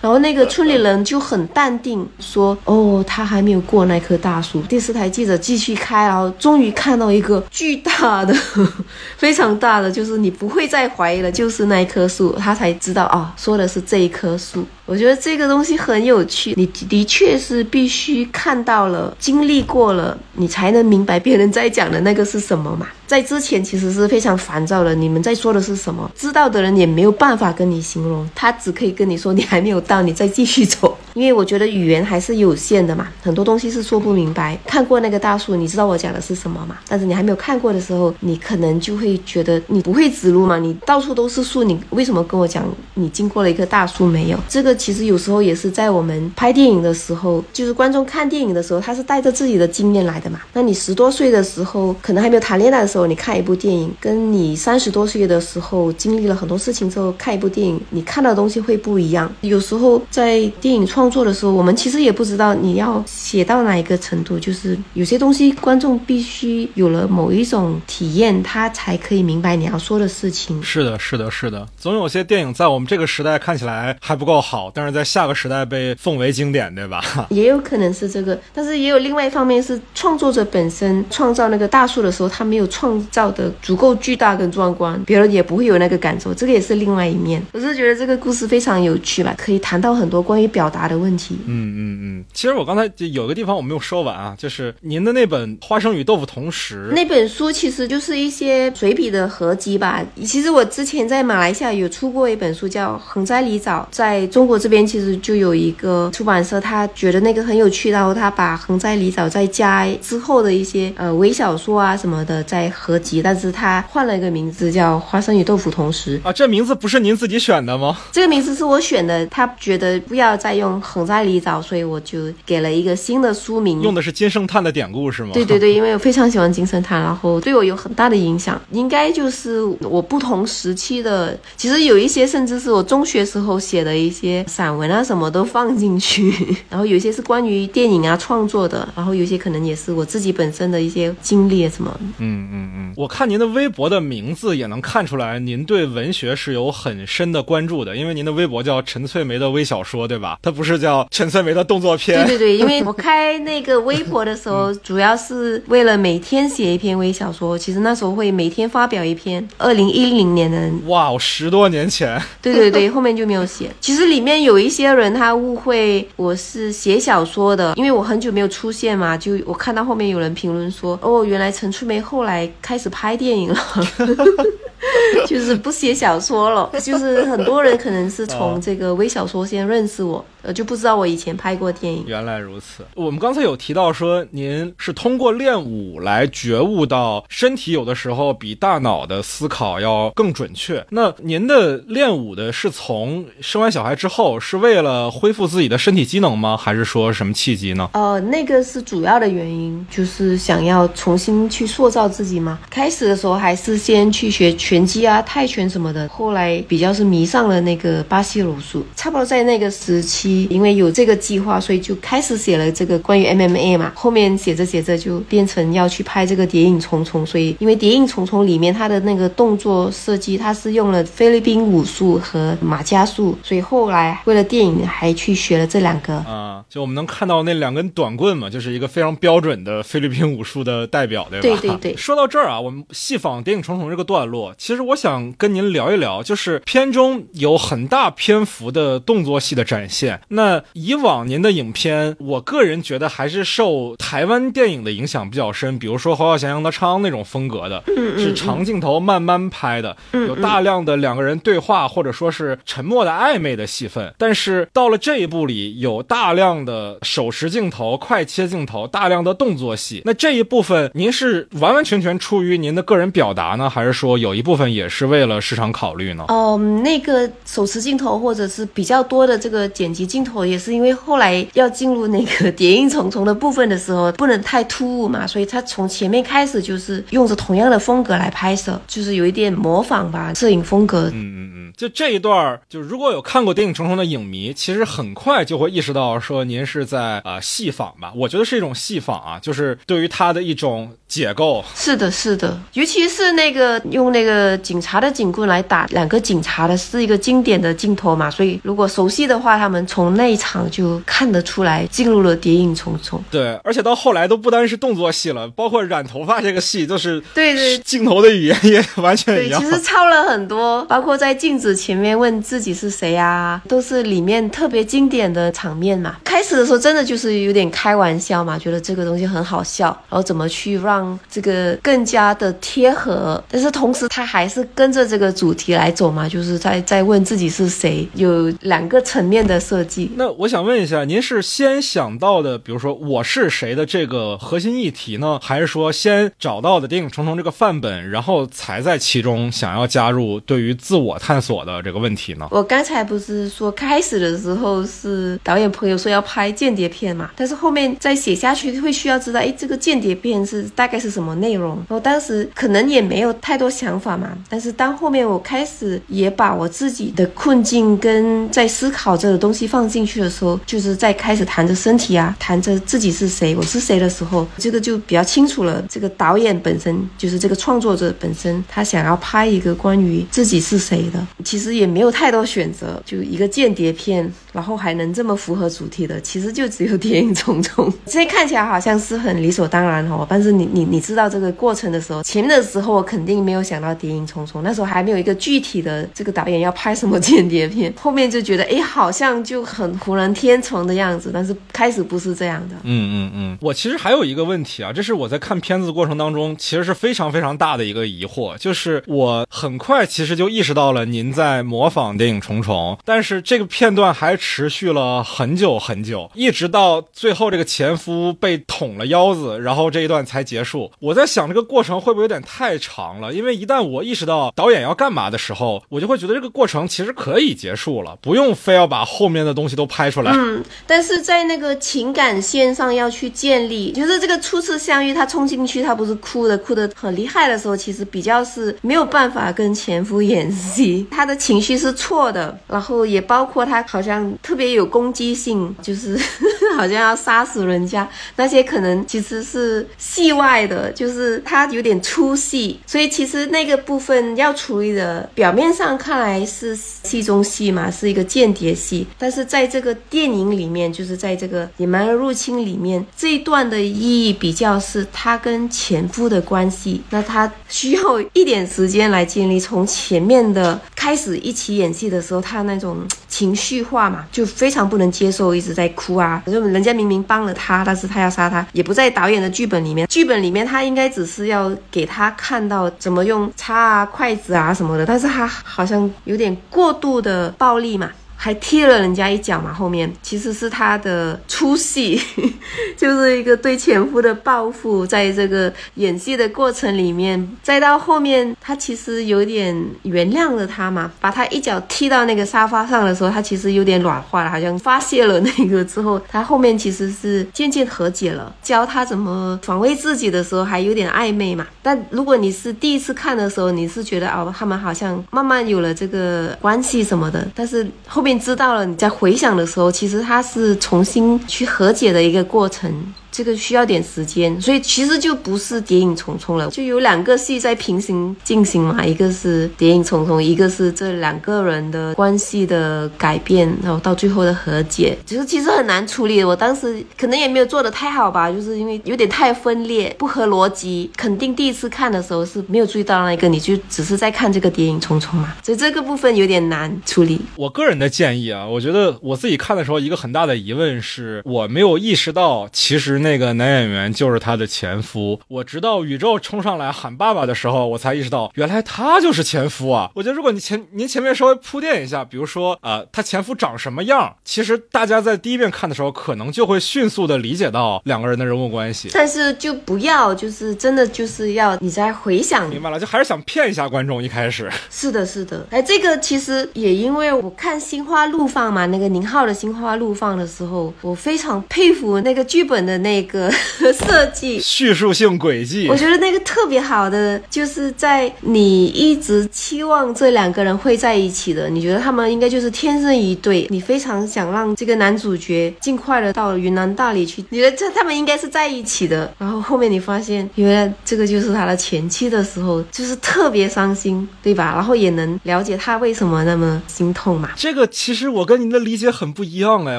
然后那个村里人就很淡定说：“哦，他还没有过那棵大树。”电视台记者继续开，啊终于看到一个巨大的、非常大的，就是你不会再怀疑了，就是那一棵树。他才知道啊，说的是这一棵树。我觉得这个东西很有趣，你的确是必须看到了、经历过了，你才能明白别人在讲的那个是什么嘛。在之前其实是非常烦躁的，你们在说的是什么？知道的人也没有办法跟你形容，他只可以跟你说你还没有到，你再继续走。因为我觉得语言还是有限的嘛，很多东西是说不明白。看过那个大树，你知道我讲的是什么嘛？但是你还没有看过的时候，你可能就会觉得你不会指路嘛，你到处都是树，你为什么跟我讲你经过了一棵大树没有？这个其实有时候也是在我们拍电影的时候，就是观众看电影的时候，他是带着自己的经验来的嘛。那你十多岁的时候，可能还没有谈恋爱的时候，你看一部电影，跟你三十多岁的时候经历了很多事情之后看一部电影，你看到的东西会不一样。有时候在电影创作的时候，我们其实也不知道你要写到哪一个程度，就是有些东西观众必须有了某一种体验，他才可以明白你要说的事情。是的，是的，是的，总有些电影在我们这个时代看起来还不够好。好，但是在下个时代被奉为经典，对吧？也有可能是这个，但是也有另外一方面是创作者本身创造那个大树的时候，他没有创造的足够巨大跟壮观，别人也不会有那个感受，这个也是另外一面。我是觉得这个故事非常有趣吧，可以谈到很多关于表达的问题。嗯嗯嗯，其实我刚才就有个地方我没有说完啊，就是您的那本《花生与豆腐同时》那本书，其实就是一些随笔的合集吧。其实我之前在马来西亚有出过一本书，叫《横斋里早》，在中国这边其实就有一个出版社，他觉得那个很有趣，然后他把《横在里早》再加之后的一些呃微小说啊什么的在合集，但是他换了一个名字叫《花生与豆腐同时》啊。这名字不是您自己选的吗？这个名字是我选的，他觉得不要再用《横在里早》，所以我就给了一个新的书名，用的是金圣叹的典故是吗？对对对，因为我非常喜欢金圣叹，然后对我有很大的影响，应该就是我不同时期的，其实有一些甚至是我中学时候写的一些散文啊，什么都放进去，然后有一些是关于电影啊创作的，然后有些可能也是我自己本身的一些经历什么。嗯嗯嗯，我看您的微博的名字也能看出来，您对文学是有很深的关注的，因为您的微博叫陈翠梅的微小说，对吧？它不是叫陈翠梅的动作片。对对对，因为我开那个微博的时候，主要是为了每天写一篇微小说，其实那时候会每天发表一篇。二零一零年的哇，十多年前。对对对，后面就没有写。其实里面有一些人他误会我是写小说的，因为我很久没有出现嘛，就我看到后面有人评论说，哦，原来陈翠梅后来开始拍电影了。就是不写小说了，就是很多人可能是从这个微小说先认识我，呃，就不知道我以前拍过电影。原来如此。我们刚才有提到说，您是通过练武来觉悟到身体有的时候比大脑的思考要更准确。那您的练武的是从生完小孩之后，是为了恢复自己的身体机能吗？还是说什么契机呢？呃，那个是主要的原因，就是想要重新去塑造自己嘛。开始的时候还是先去学拳击啊、泰拳什么的，后来比较是迷上了那个巴西柔术。差不多在那个时期，因为有这个计划，所以就开始写了这个关于 MMA 嘛。后面写着写着就变成要去拍这个《谍影重重》，所以因为《谍影重重》里面它的那个动作设计，它是用了菲律宾武术和马加术，所以后来为了电影还去学了这两个。啊，就我们能看到那两根短棍嘛，就是一个非常标准的菲律宾武术的代表，对吧？对对对。说到这儿啊，我们细访《谍影重重》这个段落，其实我想跟您聊一聊，就是片中有很大篇幅的动作戏的展现。那以往您的影片，我个人觉得还是受台湾电影的影响比较深，比如说《侯孝贤、杨德昌》那种风格的，是长镜头慢慢拍的，有大量的两个人对话或者说是沉默的暧昧的戏份。但是到了这一部里，有大量的手持镜头、快切镜头，大量的动作戏。那这一部分，您是完完全全出于您的个人表达呢，还是说有一部分也是为了市场考虑呢？哦，那个手持镜头或者是比较多的这个剪辑镜头，也是因为后来要进入那个谍影重重的部分的时候，不能太突兀嘛，所以他从前面开始就是用着同样的风格来拍摄，就是有一点模仿吧，摄影风格。嗯嗯嗯，就这一段，就如果有看过《谍影重重》的影迷，其实很快就会意识到说您是在啊戏仿吧？我觉得是一种戏仿啊，就是对于他的一种解构。是的，是的，尤其是那个用那个警察的警棍来打两个警察的，是一个经典的镜头嘛。所以如果熟悉的话，他们从那一场就看得出来进入了谍影重重。对，而且到后来都不单是动作戏了，包括染头发这个戏，就是对对，镜头的语言也完全一样。其实抄了很多，包括在镜子前面问自己是谁啊，都是里面特别经典的场面嘛。开始的时候真的就是有点开玩笑嘛，觉得这个东西很好笑，然后怎么去让这个更加的贴合，但是同时他还是跟着这个主题来走嘛，就是在在问自己是谁，有两个层面的设计。那我想问一下，您是先想到的，比如说我是谁的这个核心议题呢，还是说先找到的《谍影重重》这个范本，然后才在其中想要加入对于自我探索的这个问题呢？我刚才不是说开始的时候是导演朋友说要拍间谍片嘛，但是后面再写下去会需要知道，哎，这个间谍片是大概是什么内容？我当时可能也没有太多想法嘛，但是当后面我开始也把我自己的困境跟在思考这个东西放放进去的时候，就是在开始谈着身体啊，谈着自己是谁，我是谁的时候，这个就比较清楚了。这个导演本身就是这个创作者本身，他想要拍一个关于自己是谁的，其实也没有太多选择，就一个间谍片，然后还能这么符合主题的，其实就只有《谍影重重》。这些看起来好像是很理所当然哦，但是你你你知道这个过程的时候，前面的时候我肯定没有想到《谍影重重》，那时候还没有一个具体的这个导演要拍什么间谍片，后面就觉得哎，好像就很浑然天成的样子，但是开始不是这样的。嗯嗯嗯，我其实还有一个问题啊，这是我在看片子的过程当中，其实是非常非常大的一个疑惑，就是我很快其实就意识到了您在模仿《电影重重》，但是这个片段还持续了很久很久，一直到最后这个前夫被捅了腰子，然后这一段才结束。我在想这个过程会不会有点太长了？因为一旦我意识到导演要干嘛的时候，我就会觉得这个过程其实可以结束了，不用非要把后面的东西都拍出来。嗯，但是在那个情感线上要去建立，就是这个初次相遇，他冲进去，他不是哭的，哭的很厉害的时候，其实比较是没有办法跟前夫演戏，他的情绪是错的，然后也包括他好像特别有攻击性，就是 好像要杀死人家，那些可能其实是戏外的，就是他有点出戏，所以其实那个部分要处理的，表面上看来是戏中戏嘛，是一个间谍戏，但是在这个电影里面，就是在这个野蛮人入侵里面这一段的意义比较是他跟前夫的关系，那他需要一点时间来建立。从前面的开始一起演戏的时候，他那种情绪化嘛，就非常不能接受，一直在哭啊。就人家明明帮了他，但是他要杀他，也不在导演的剧本里面。剧本里面他应该只是要给他看到怎么用叉啊、筷子啊什么的，但是他好像有点过度的暴力嘛。还踢了人家一脚嘛，后面其实是他的出戏，就是一个对前夫的报复，在这个演戏的过程里面，再到后面他其实有点原谅了他嘛，把他一脚踢到那个沙发上的时候，他其实有点软化了，好像发泄了那个之后，他后面其实是渐渐和解了，教他怎么防卫自己的时候还有点暧昧嘛。但如果你是第一次看的时候，你是觉得哦，他们好像慢慢有了这个关系什么的，但是后面。知道了，你在回想的时候，其实它是重新去和解的一个过程。这个需要点时间，所以其实就不是谍影重重了，就有两个戏在平行进行嘛，一个是谍影重重，一个是这两个人的关系的改变，然后到最后的和解，其实其实很难处理。我当时可能也没有做的太好吧，就是因为有点太分裂，不合逻辑。肯定第一次看的时候是没有注意到那个，你就只是在看这个谍影重重嘛，所以这个部分有点难处理。我个人的建议啊，我觉得我自己看的时候，一个很大的疑问是我没有意识到，其实那。那个男演员就是他的前夫，我直到宇宙冲上来喊爸爸的时候，我才意识到原来他就是前夫啊！我觉得如果你前您前面稍微铺垫一下，比如说呃，他前夫长什么样，其实大家在第一遍看的时候，可能就会迅速的理解到两个人的人物关系。但是就不要，就是真的就是要你再回想，明白了，就还是想骗一下观众。一开始 是的，是的，哎，这个其实也因为我看《心花怒放》嘛，那个宁浩的《心花怒放》的时候，我非常佩服那个剧本的那。那个 设计叙述性轨迹，我觉得那个特别好的，就是在你一直期望这两个人会在一起的，你觉得他们应该就是天生一对，你非常想让这个男主角尽快的到云南大理去，你觉得这他们应该是在一起的。然后后面你发现，原来这个就是他的前妻的时候，就是特别伤心，对吧？然后也能了解他为什么那么心痛嘛。这个其实我跟您的理解很不一样哎，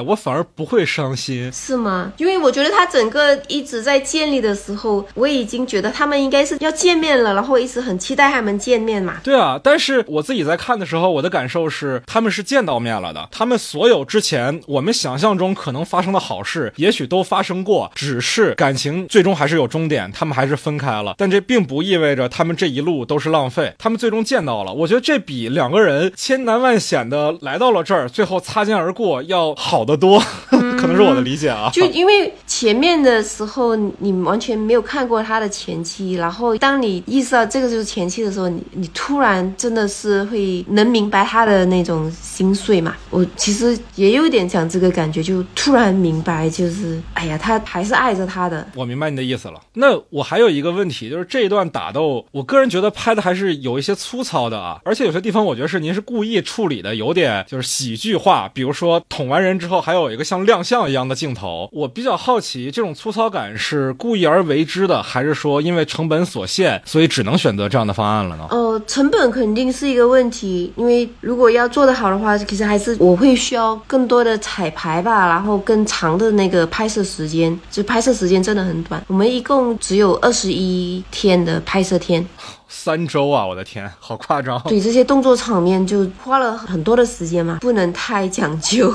我反而不会伤心，是吗？因为我觉得他整。个一直在建立的时候，我已经觉得他们应该是要见面了，然后一直很期待他们见面嘛。对啊，但是我自己在看的时候，我的感受是他们是见到面了的。他们所有之前我们想象中可能发生的好事，也许都发生过，只是感情最终还是有终点，他们还是分开了。但这并不意味着他们这一路都是浪费，他们最终见到了。我觉得这比两个人千难万险的来到了这儿，最后擦肩而过要好得多。可能是我的理解啊。就因为前面的时候你完全没有看过他的前妻，然后当你意识到这个就是前妻的时候，你你突然真的是会能明白他的那种心碎嘛？我其实也有点讲这个感觉，就突然明白，就是哎呀，他还是爱着他的。我明白你的意思了。那我还有一个问题，就是这一段打斗，我个人觉得拍的还是有一些粗糙的啊，而且有些地方我觉得是您是故意处理的，有点就是喜剧化，比如说捅完人之后还有一个像亮相一样的镜头，我比较好奇这种粗糙感是故意而为之的，还是说因为成本所限，所以只能选择这样的方案了呢？呃，成本肯定是一个问题，因为如果要做得好的话，其实还是我会需要更多的彩排吧，然后更长的那个拍摄时间，就拍摄时间真的很短，我们一共只有二十一天的拍摄天。三周啊！我的天，好夸张。对这些动作场面就花了很多的时间嘛，不能太讲究。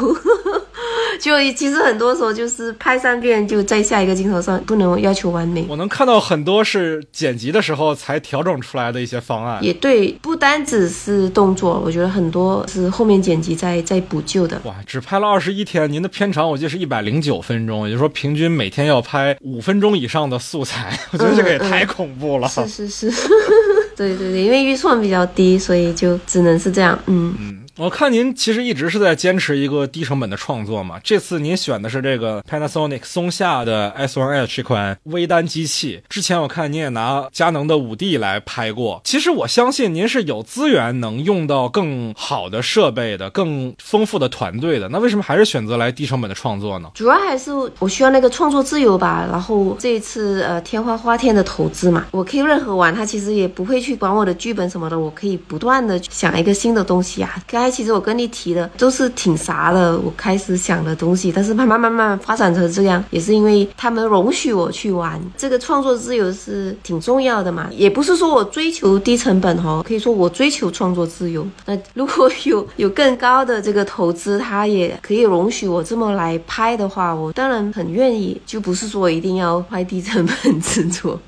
就其实很多时候就是拍三遍就在下一个镜头上，不能要求完美。我能看到很多是剪辑的时候才调整出来的一些方案。也对，不单只是动作，我觉得很多是后面剪辑在在补救的。哇，只拍了二十一天，您的片长我记得是一百零九分钟，也就是说平均每天要拍五分钟以上的素材，我觉得这个也太恐怖了。是是是，对对对，因为预算比较低，所以就只能是这样。嗯嗯。我看您其实一直是在坚持一个低成本的创作嘛。这次您选的是这个 Panasonic 松下的 S1H 这款微单机器。之前我看您也拿佳能的五 D 来拍过。其实我相信您是有资源能用到更好的设备的、更丰富的团队的。那为什么还是选择来低成本的创作呢？主要还是我需要那个创作自由吧。然后这一次呃天花花天的投资嘛，我可以任何玩，他其实也不会去管我的剧本什么的，我可以不断的想一个新的东西啊。其实我跟你提的都是挺啥的，我开始想的东西，但是慢慢慢慢发展成这样，也是因为他们容许我去玩。这个创作自由是挺重要的嘛，也不是说我追求低成本哦，可以说我追求创作自由。那如果有有更高的这个投资，他也可以容许我这么来拍的话，我当然很愿意，就不是说一定要拍低成本制作。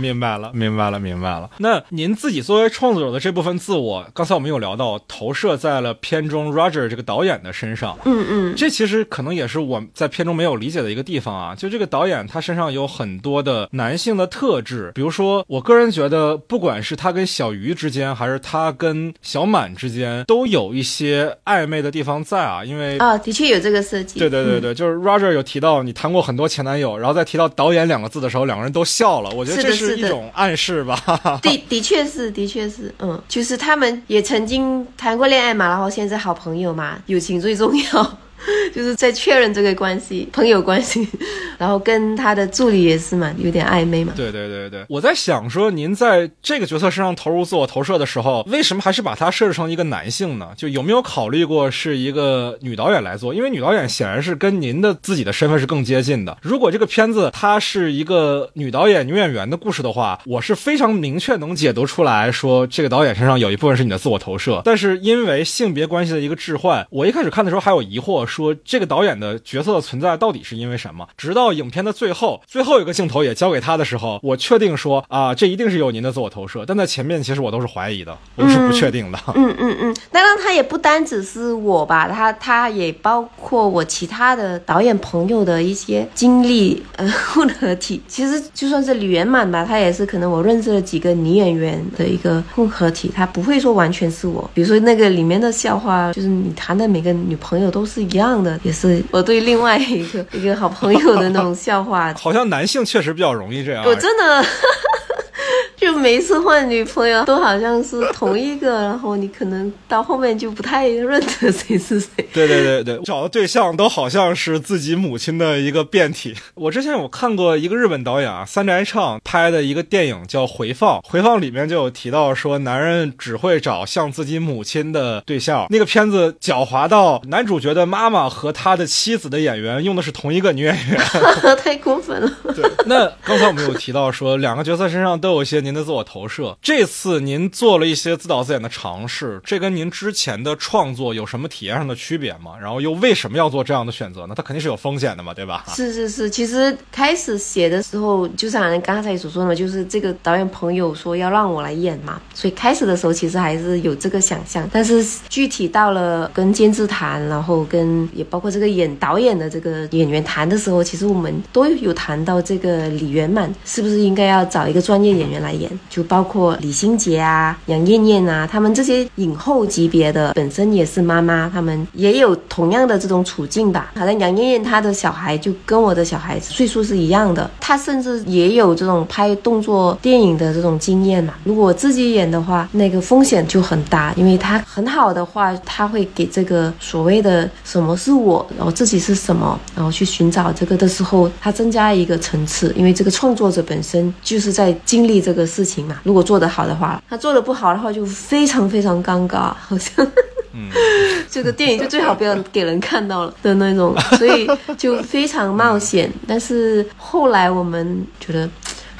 明白了，明白了，明白了。那您自己作为创作者的这部分自我，刚才我们有聊到投射在了。片中 Roger 这个导演的身上，嗯嗯，这其实可能也是我在片中没有理解的一个地方啊。就这个导演他身上有很多的男性的特质，比如说，我个人觉得，不管是他跟小鱼之间，还是他跟小满之间，都有一些暧昧的地方在啊。因为啊，的确有这个设计。对对对对，就是 Roger 有提到你谈过很多前男友，然后在提到导演两个字的时候，两个人都笑了。我觉得这是一种暗示吧。的的确是，的确是，嗯，就是他们也曾经谈过恋爱嘛。然后现在好朋友嘛，友情最重要。就是在确认这个关系，朋友关系，然后跟他的助理也是嘛，有点暧昧嘛。对对对对，我在想说，您在这个角色身上投入自我投射的时候，为什么还是把他设置成一个男性呢？就有没有考虑过是一个女导演来做？因为女导演显然是跟您的自己的身份是更接近的。如果这个片子它是一个女导演、女演员的故事的话，我是非常明确能解读出来说，这个导演身上有一部分是你的自我投射。但是因为性别关系的一个置换，我一开始看的时候还有疑惑。说这个导演的角色的存在到底是因为什么？直到影片的最后，最后一个镜头也交给他的时候，我确定说啊，这一定是有您的自我投射。但在前面，其实我都是怀疑的，我是不确定的。嗯嗯嗯。当然，他也不单只是我吧，他他也包括我其他的导演朋友的一些经历呃 混合体。其实就算是李圆满吧，他也是可能我认识了几个女演员的一个混合体，他不会说完全是我。比如说那个里面的笑话，就是你谈的每个女朋友都是一样。样的也是我对另外一个 一个好朋友的那种笑话，好像男性确实比较容易这样。我真的。就每一次换女朋友都好像是同一个，然后你可能到后面就不太认得谁是谁。对对对对，找的对象都好像是自己母亲的一个变体。我之前有看过一个日本导演啊三宅唱拍的一个电影叫《回放》，《回放》里面就有提到说男人只会找像自己母亲的对象。那个片子狡猾到男主角的妈妈和他的妻子的演员用的是同一个女演员，太过分了。对，那刚才我们有提到说两个角色身上都有一些您。的自我投射。这次您做了一些自导自演的尝试，这跟您之前的创作有什么体验上的区别吗？然后又为什么要做这样的选择呢？它肯定是有风险的嘛，对吧？是是是，其实开始写的时候，就像刚才所说的，就是这个导演朋友说要让我来演嘛，所以开始的时候其实还是有这个想象，但是具体到了跟监制谈，然后跟也包括这个演导演的这个演员谈的时候，其实我们都有谈到这个李圆满是不是应该要找一个专业演员来演，就包括李心洁啊、杨艳艳啊，他们这些影后级别的，本身也是妈妈，他们也有同样的这种处境吧。好像杨艳艳她的小孩就跟我的小孩子岁数是一样的，她甚至也有这种拍动作电影的这种经验嘛。如果自己演的话，那个风险就很大，因为她很好的话，她会给这个所谓的什么是我，然后自己是什么，然后去寻找这个的时候，她增加一个层次，因为这个创作者本身就是在经历这个事情嘛。如果做得好的话，他做得不好的话，就非常非常尴尬，好像。嗯，这个电影就最好不要给人看到了的那种，所以就非常冒险。但是后来我们觉得。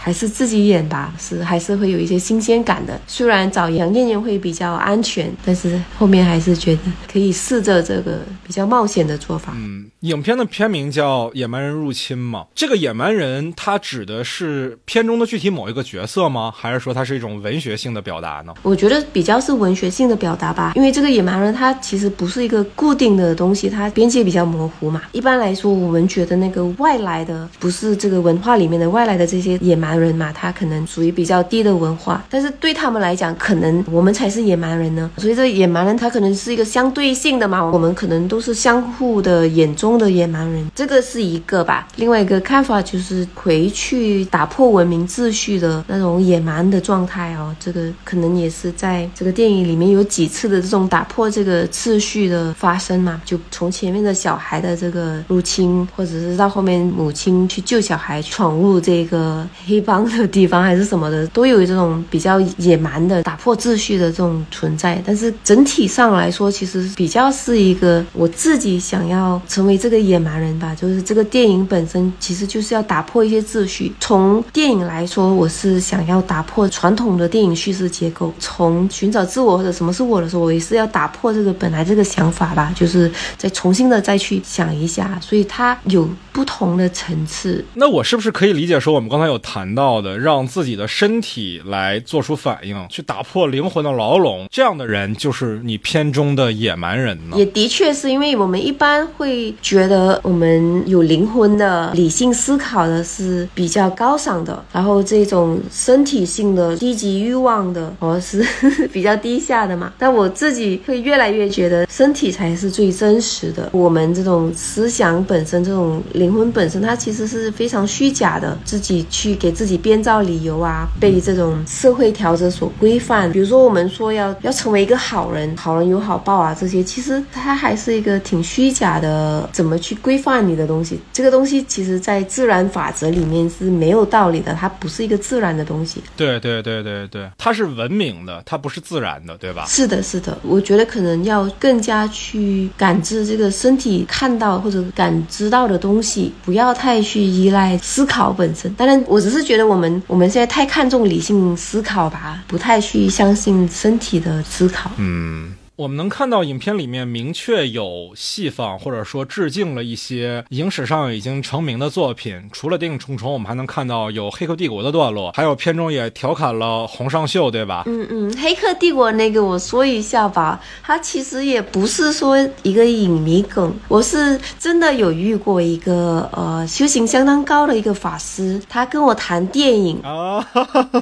还是自己演吧，是还是会有一些新鲜感的。虽然找杨艳艳会比较安全，但是后面还是觉得可以试着这个比较冒险的做法。嗯，影片的片名叫《野蛮人入侵》嘛，这个野蛮人他指的是片中的具体某一个角色吗？还是说它是一种文学性的表达呢？我觉得比较是文学性的表达吧，因为这个野蛮人他其实不是一个固定的东西，它边界比较模糊嘛。一般来说，我们觉得那个外来的不是这个文化里面的外来的这些野蛮。人嘛，他可能属于比较低的文化，但是对他们来讲，可能我们才是野蛮人呢。所以这野蛮人他可能是一个相对性的嘛，我们可能都是相互的眼中的野蛮人，这个是一个吧。另外一个看法就是回去打破文明秩序的那种野蛮的状态哦，这个可能也是在这个电影里面有几次的这种打破这个秩序的发生嘛，就从前面的小孩的这个入侵，或者是到后面母亲去救小孩闯入这个黑。方的地方还是什么的，都有这种比较野蛮的打破秩序的这种存在。但是整体上来说，其实比较是一个我自己想要成为这个野蛮人吧。就是这个电影本身其实就是要打破一些秩序。从电影来说，我是想要打破传统的电影叙事结构。从寻找自我或者什么是我的时候，我也是要打破这个本来这个想法吧，就是再重新的再去想一下。所以它有不同的层次。那我是不是可以理解说，我们刚才有谈？到的让自己的身体来做出反应，去打破灵魂的牢笼，这样的人就是你片中的野蛮人呢？也的确是因为我们一般会觉得我们有灵魂的、理性思考的是比较高尚的，然后这种身体性的、低级欲望的，我是 比较低下的嘛。但我自己会越来越觉得身体才是最真实的。我们这种思想本身、这种灵魂本身，它其实是非常虚假的，自己去给自己。自己编造理由啊，被这种社会条则所规范。比如说，我们说要要成为一个好人，好人有好报啊，这些其实它还是一个挺虚假的。怎么去规范你的东西？这个东西其实，在自然法则里面是没有道理的，它不是一个自然的东西。对对对对对，它是文明的，它不是自然的，对吧？是的，是的。我觉得可能要更加去感知这个身体看到或者感知到的东西，不要太去依赖思考本身。当然，我只是觉。得我们我们现在太看重理性思考吧，不太去相信身体的思考。嗯。我们能看到影片里面明确有戏仿或者说致敬了一些影史上已经成名的作品。除了电影《重重》，我们还能看到有《黑客帝国》的段落，还有片中也调侃了洪尚秀，对吧？嗯嗯，《黑客帝国》那个我说一下吧，它其实也不是说一个影迷梗，我是真的有遇过一个呃修行相当高的一个法师，他跟我谈电影啊，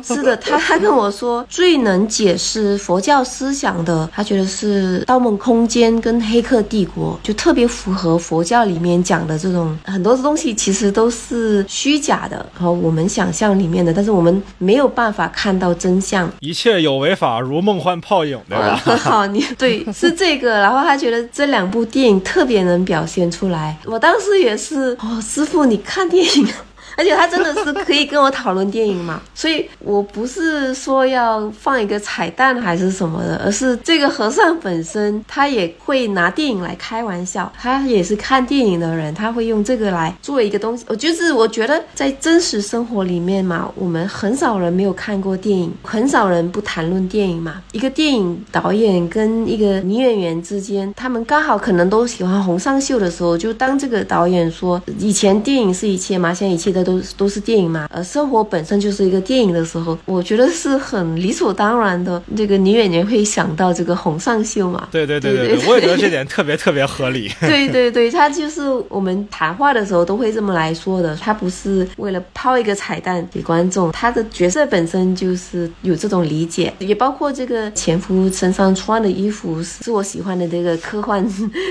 是的，他他跟我说最能解释佛教思想的，他觉得是。是《盗梦空间》跟《黑客帝国》就特别符合佛教里面讲的这种很多东西，其实都是虚假的，然后我们想象里面的，但是我们没有办法看到真相。一切有为法，如梦幻泡影，对吧？好，你对是这个。然后他觉得这两部电影特别能表现出来。我当时也是哦，师傅，你看电影。而且他真的是可以跟我讨论电影嘛，所以我不是说要放一个彩蛋还是什么的，而是这个和尚本身他也会拿电影来开玩笑，他也是看电影的人，他会用这个来做一个东西。我就是我觉得在真实生活里面嘛，我们很少人没有看过电影，很少人不谈论电影嘛。一个电影导演跟一个女演员之间，他们刚好可能都喜欢洪尚秀的时候，就当这个导演说以前电影是一切嘛，现在一切的都都是电影嘛，呃生活本身就是一个电影的时候，我觉得是很理所当然的。这个女演员会想到这个洪尚秀嘛？对对对对对，我也觉得这点特别特别合理。对 对对，他就是我们谈话的时候都会这么来说的，他不是为了抛一个彩蛋给观众，他的角色本身就是有这种理解，也包括这个前夫身上穿的衣服是我喜欢的这个科幻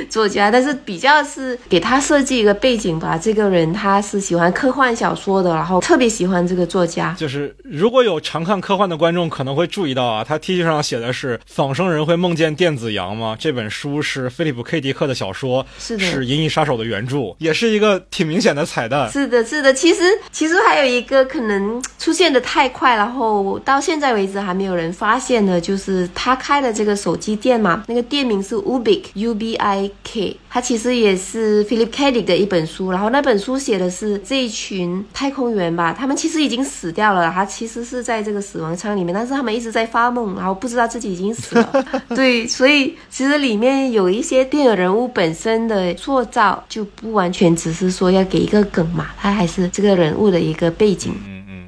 作家，但是比较是给他设计一个背景吧。这个人他是喜欢科幻小说的，然后特别喜欢这个作家。就是如果有常看科幻的观众可能会注意到啊，他 T 恤上写的是“仿生人会梦见电子羊吗？”这本书是菲利普 K 迪克的小说，是的是《银翼杀手》的原著，也是一个挺明显的彩蛋。是的，是的。其实其实还有一个可能出现的太快，然后到现在为止还没有人发现的，就是他开的这个手机店嘛，那个店名是 Ubik U B I K，它其实也是 Philip K. Dick 的一本书，然后那本书写的是这一群太空员吧，他们其实已经死掉了，他其实是在这个死亡舱里面，但是他们一直在发梦，然后不知道自己已经死了。对，所以其实里面有一些电影人物本身的塑造，就不完全只是说要给一个梗嘛，它还是这个人物的一个背景。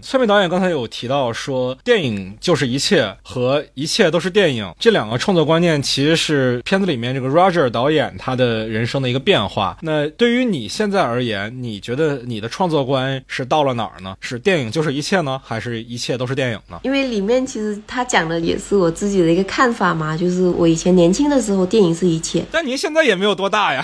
崔明导演刚才有提到说，电影就是一切和一切都是电影这两个创作观念，其实是片子里面这个 Roger 导演他的人生的一个变化。那对于你现在而言，你觉得你的创作观是到了哪儿呢？是电影就是一切呢，还是一切都是电影呢？因为里面其实他讲的也是我自己的一个看法嘛，就是我以前年轻的时候，电影是一切。但您现在也没有多大呀。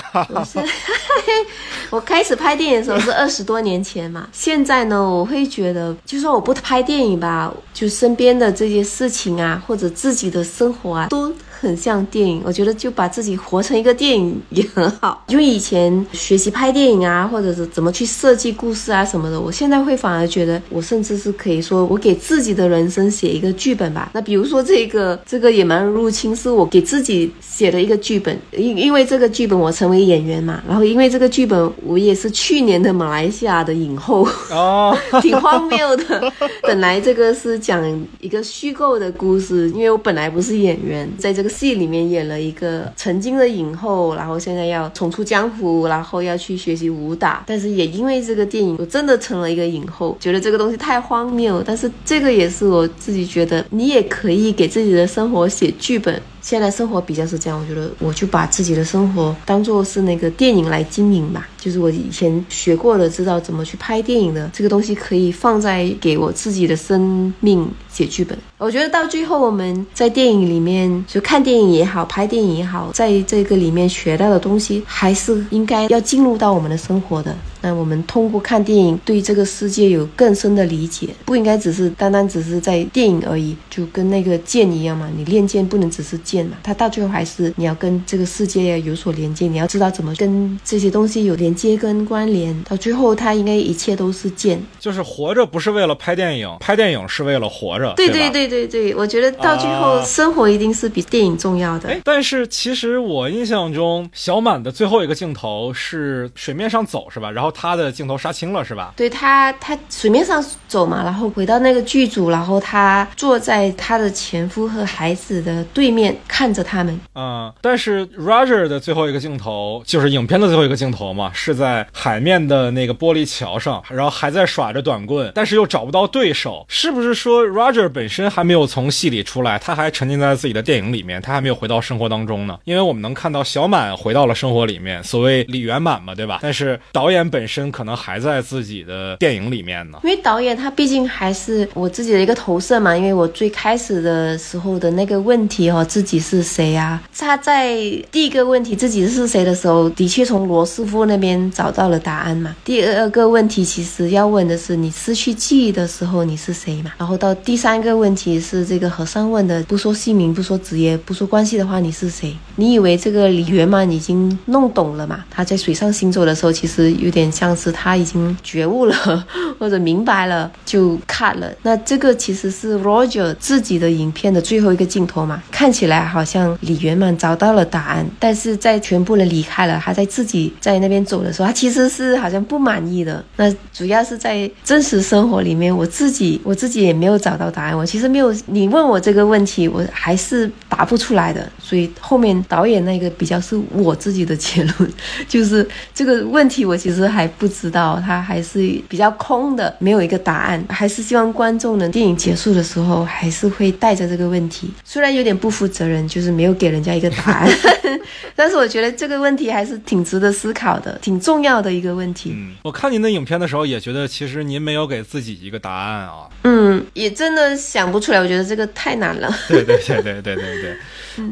我 开始拍电影的时候是二十多年前嘛，现在呢，我会觉得，就算我不拍电影吧，就身边的这些事情啊，或者自己的生活啊，都。很像电影，我觉得就把自己活成一个电影也很好。因为以前学习拍电影啊，或者是怎么去设计故事啊什么的，我现在会反而觉得，我甚至是可以说我给自己的人生写一个剧本吧。那比如说这个这个野蛮入侵是我给自己写的一个剧本，因因为这个剧本我成为演员嘛，然后因为这个剧本我也是去年的马来西亚的影后哦，挺荒谬的。本来这个是讲一个虚构的故事，因为我本来不是演员，在这个。戏里面演了一个曾经的影后，然后现在要重出江湖，然后要去学习武打，但是也因为这个电影，我真的成了一个影后，觉得这个东西太荒谬。但是这个也是我自己觉得，你也可以给自己的生活写剧本。现在生活比较是这样，我觉得我就把自己的生活当做是那个电影来经营吧。就是我以前学过的，知道怎么去拍电影的这个东西，可以放在给我自己的生命写剧本。我觉得到最后，我们在电影里面就看电影也好，拍电影也好，在这个里面学到的东西，还是应该要进入到我们的生活的。那我们通过看电影，对这个世界有更深的理解，不应该只是单单只是在电影而已，就跟那个剑一样嘛。你练剑不能只是剑嘛，它到最后还是你要跟这个世界有所连接，你要知道怎么跟这些东西有连接跟关联。到最后，它应该一切都是剑。就是活着不是为了拍电影，拍电影是为了活着。对对对对对，我觉得到最后，生活一定是比电影重要的。哎，但是其实我印象中，小满的最后一个镜头是水面上走，是吧？然后。他的镜头杀青了是吧？对他，他水面上走嘛，然后回到那个剧组，然后他坐在他的前夫和孩子的对面，看着他们。嗯，但是 Roger 的最后一个镜头就是影片的最后一个镜头嘛，是在海面的那个玻璃桥上，然后还在耍着短棍，但是又找不到对手。是不是说 Roger 本身还没有从戏里出来，他还沉浸在自己的电影里面，他还没有回到生活当中呢？因为我们能看到小满回到了生活里面，所谓李圆满嘛，对吧？但是导演本本身可能还在自己的电影里面呢，因为导演他毕竟还是我自己的一个投射嘛。因为我最开始的时候的那个问题哦，自己是谁啊？他在第一个问题自己是谁的时候，的确从罗师傅那边找到了答案嘛。第二个问题其实要问的是，你失去记忆的时候你是谁嘛？然后到第三个问题是这个和尚问的，不说姓名，不说职业，不说关系的话，你是谁？你以为这个李圆满已经弄懂了嘛？他在水上行走的时候，其实有点。像是他已经觉悟了 或者明白了就看了。那这个其实是 Roger 自己的影片的最后一个镜头嘛，看起来好像李圆满找到了答案，但是在全部人离开了，他在自己在那边走的时候，他其实是好像不满意的。那主要是在真实生活里面，我自己我自己也没有找到答案。我其实没有你问我这个问题，我还是答不出来的。所以后面导演那个比较是我自己的结论，就是这个问题我其实还不知道，它还是比较空的，没有一个答案。还是希望观众呢，电影结束的时候还是会带着这个问题，虽然有点不负责任，就是没有给人家一个答案，但是我觉得这个问题还是挺值得思考的，挺重要的一个问题。嗯，我看您的影片的时候也觉得，其实您没有给自己一个答案啊。嗯，也真的想不出来，我觉得这个太难了。对对对对对对对。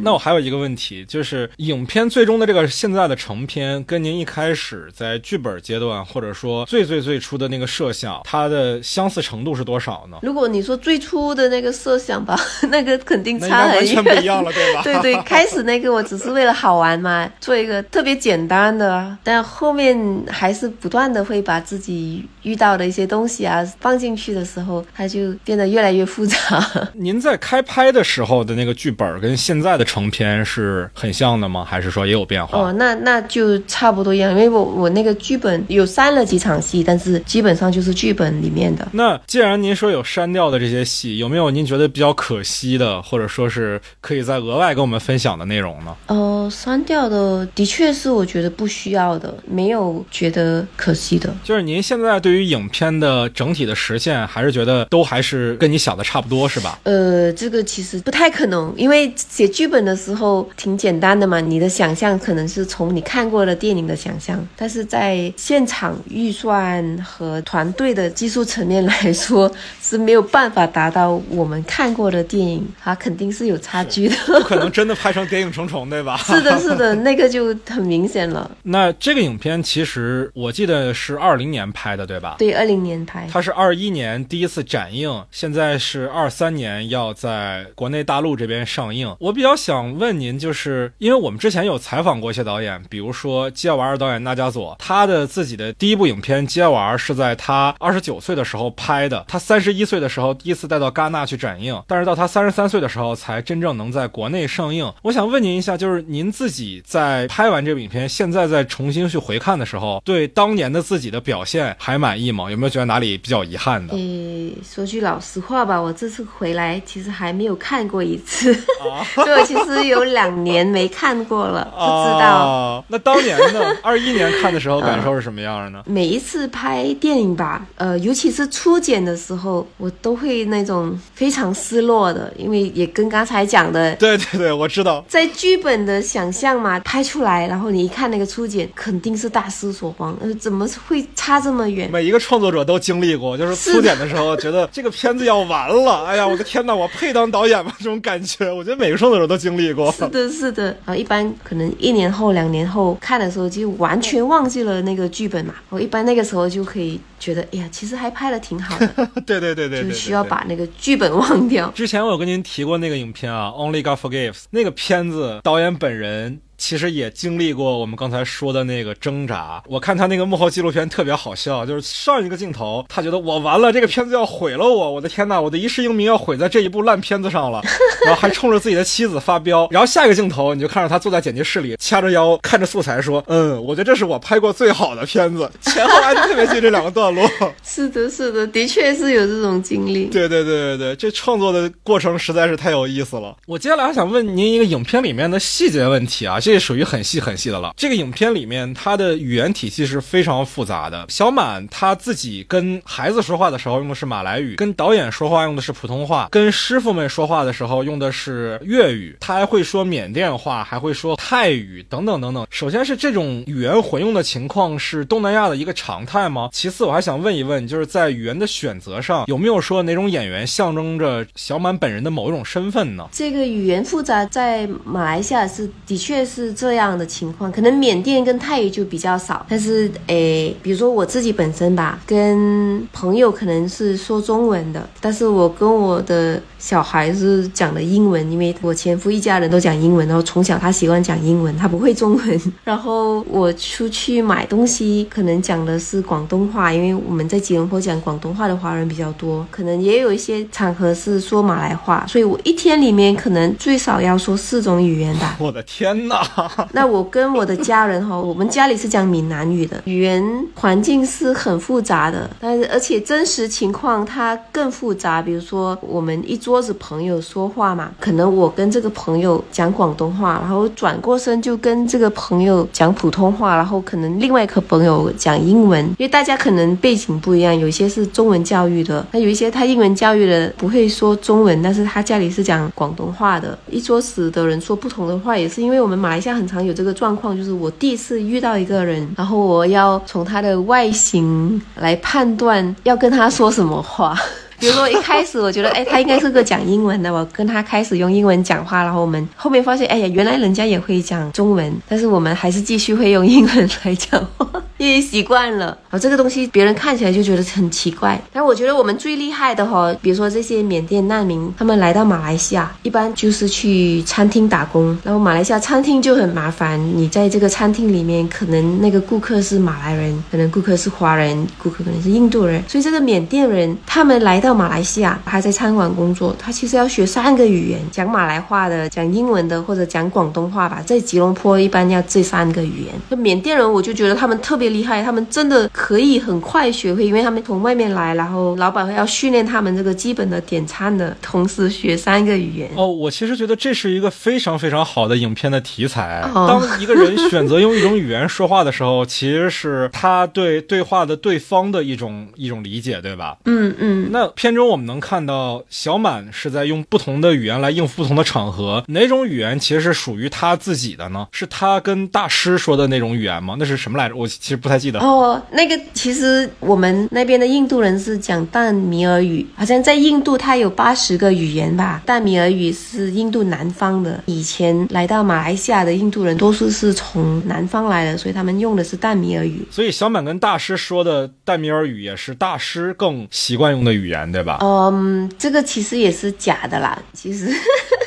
那我还有一个问题，就是影片最终的这个现在的成片，跟您一开始在剧本阶段，或者说最最最初的那个设想，它的相似程度是多少呢？如果你说最初的那个设想吧，那个肯定差很完全不一样了，对吧？对对，开始那个我只是为了好玩嘛，做一个特别简单的，但后面还是不断的会把自己遇到的一些东西啊放进去的时候，它就变得越来越复杂。您在开拍的时候的那个剧本跟现在的成片是很像的吗？还是说也有变化？哦，那那就差不多一样，因为我我那个剧本有删了几场戏，但是基本上就是剧本里面的。那既然您说有删掉的这些戏，有没有您觉得比较可惜的，或者说是可以再额外跟我们分享的内容呢？呃，删掉的的确是我觉得不需要的，没有觉得可惜的。就是您现在对于影片的整体的实现，还是觉得都还是跟你想的差不多，是吧？呃，这个其实不太可能，因为写剧本的时候挺简单的嘛，你的想象可能是从你看过的电影的想象，但是在现场预算和团队的技术层面来说是没有办法达到我们看过的电影，它肯定是有差距的。不可能真的拍成《谍影重重》，对吧？是的，是的，那个就很明显了。那这个影片其实我记得是二零年拍的，对吧？对，二零年拍。它是二一年第一次展映，现在是二三年要在国内大陆这边上映。我比较想问您，就是因为我们之前有采访过一些导演，比如说基尔瓦尔导演纳加佐，他的自己的第一部影片《基尔瓦尔》是在他二十九岁的时候拍的，他三十一岁的时候第一次带到戛纳去展映，但是到他三十三岁的时候才真正能在国内上映。我想问您一下，就是您自己在拍完这部影片，现在再重新去回看的时候，对当年的自己的表现还满意吗？有没有觉得哪里比较遗憾的？诶，说句老实话吧，我这次回来其实还没有看过一次，对我其实有两年没看过了，不知道。那当年呢？二一年看的时候 感受是什么样的呢？每一次拍电影吧，呃，尤其是初剪的时候，我都会那种非常失落的，因为也跟刚才讲的，对对对，我知道，在剧本的想象嘛，拍出来，然后你一看那个初剪，肯定是大失所望，呃，怎么会差这么远？每一个创作者都经历过，就是初剪的时候觉得这个片子要完了，哎呀，我的天哪，我配当导演吗？这种感觉，我觉得每个创作者都经历过。是的，是的，啊，一般可能一年后、两年后看的时候，就完全忘记了那个剧本嘛。我一般那个时候就可以觉得，哎呀，其实还拍的挺好的。对对对对，就需要把那个剧本忘掉。之前我有跟您提过那个影片啊，《Only God Forgives》那个片子，导演本人。其实也经历过我们刚才说的那个挣扎。我看他那个幕后纪录片特别好笑，就是上一个镜头，他觉得我完了，这个片子要毁了我，我的天呐，我的一世英名要毁在这一部烂片子上了，然后还冲着自己的妻子发飙。然后下一个镜头，你就看着他坐在剪辑室里，掐着腰看着素材说：“嗯，我觉得这是我拍过最好的片子。”前后挨得特别近这两个段落。是的，是的，的确是有这种经历。对对对对对，这创作的过程实在是太有意思了。我接下来还想问您一个影片里面的细节问题啊。这属于很细很细的了。这个影片里面，它的语言体系是非常复杂的。小满他自己跟孩子说话的时候用的是马来语，跟导演说话用的是普通话，跟师傅们说话的时候用的是粤语。他还会说缅甸话，还会说泰语等等等等。首先是这种语言混用的情况是东南亚的一个常态吗？其次，我还想问一问，就是在语言的选择上，有没有说哪种演员象征着小满本人的某一种身份呢？这个语言复杂，在马来西亚是的确是是。这样的情况，可能缅甸跟泰语就比较少，但是诶，比如说我自己本身吧，跟朋友可能是说中文的，但是我跟我的小孩是讲的英文，因为我前夫一家人都讲英文，然后从小他习惯讲英文，他不会中文。然后我出去买东西，可能讲的是广东话，因为我们在吉隆坡讲广东话的华人比较多，可能也有一些场合是说马来话，所以我一天里面可能最少要说四种语言吧。我的天哪！那我跟我的家人哈，我们家里是讲闽南语的，语言环境是很复杂的，但是而且真实情况它更复杂。比如说我们一桌子朋友说话嘛，可能我跟这个朋友讲广东话，然后转过身就跟这个朋友讲普通话，然后可能另外一个朋友讲英文，因为大家可能背景不一样，有些是中文教育的，那有一些他英文教育的不会说中文，但是他家里是讲广东话的，一桌子的人说不同的话，也是因为我们马来西亚很常有这个状况，就是我第一次遇到一个人，然后我要从他的外形来判断要跟他说什么话。比如说一开始我觉得，哎，他应该是个讲英文的，我跟他开始用英文讲话，然后我们后面发现，哎呀，原来人家也会讲中文，但是我们还是继续会用英文来讲话，因为习惯了。啊，这个东西别人看起来就觉得很奇怪。但我觉得我们最厉害的哈，比如说这些缅甸难民，他们来到马来西亚，一般就是去餐厅打工，然后马来西亚餐厅就很麻烦，你在这个餐厅里面，可能那个顾客是马来人，可能顾客是华人，顾客可能是印度人，所以这个缅甸人他们来。到马来西亚还在餐馆工作，他其实要学三个语言，讲马来话的，讲英文的，或者讲广东话吧。在吉隆坡一般要这三个语言。那缅甸人我就觉得他们特别厉害，他们真的可以很快学会，因为他们从外面来，然后老板会要训练他们这个基本的点餐的，同时学三个语言。哦，我其实觉得这是一个非常非常好的影片的题材。当一个人选择用一种语言说话的时候，其实是他对对话的对方的一种一种理解，对吧？嗯嗯。那。片中我们能看到小满是在用不同的语言来应付不同的场合，哪种语言其实是属于他自己的呢？是他跟大师说的那种语言吗？那是什么来着？我其实不太记得。哦，那个其实我们那边的印度人是讲淡米尔语，好像在印度它有八十个语言吧。淡米尔语是印度南方的，以前来到马来西亚的印度人多数是从南方来的，所以他们用的是淡米尔语。所以小满跟大师说的淡米尔语也是大师更习惯用的语言。对吧？嗯，这个其实也是假的啦。其实，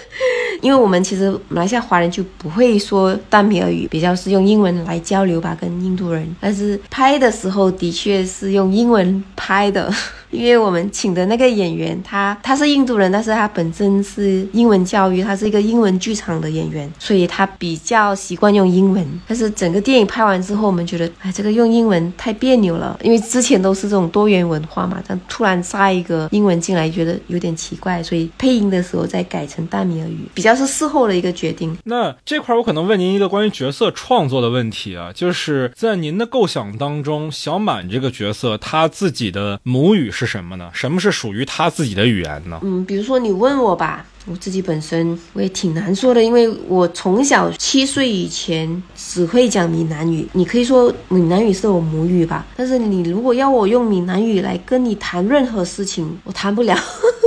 因为我们其实马来西亚华人就不会说淡米尔语，比较是用英文来交流吧，跟印度人。但是拍的时候的确是用英文拍的。因为我们请的那个演员，他他是印度人，但是他本身是英文教育，他是一个英文剧场的演员，所以他比较习惯用英文。但是整个电影拍完之后，我们觉得，哎，这个用英文太别扭了，因为之前都是这种多元文化嘛，但突然加一个英文进来，觉得有点奇怪，所以配音的时候再改成大米尔语，比较是事后的一个决定。那这块我可能问您一个关于角色创作的问题啊，就是在您的构想当中，小满这个角色他自己的母语是。什么呢？什么是属于他自己的语言呢？嗯，比如说你问我吧，我自己本身我也挺难说的，因为我从小七岁以前只会讲闽南语。你可以说闽南语是我母语吧，但是你如果要我用闽南语来跟你谈任何事情，我谈不了。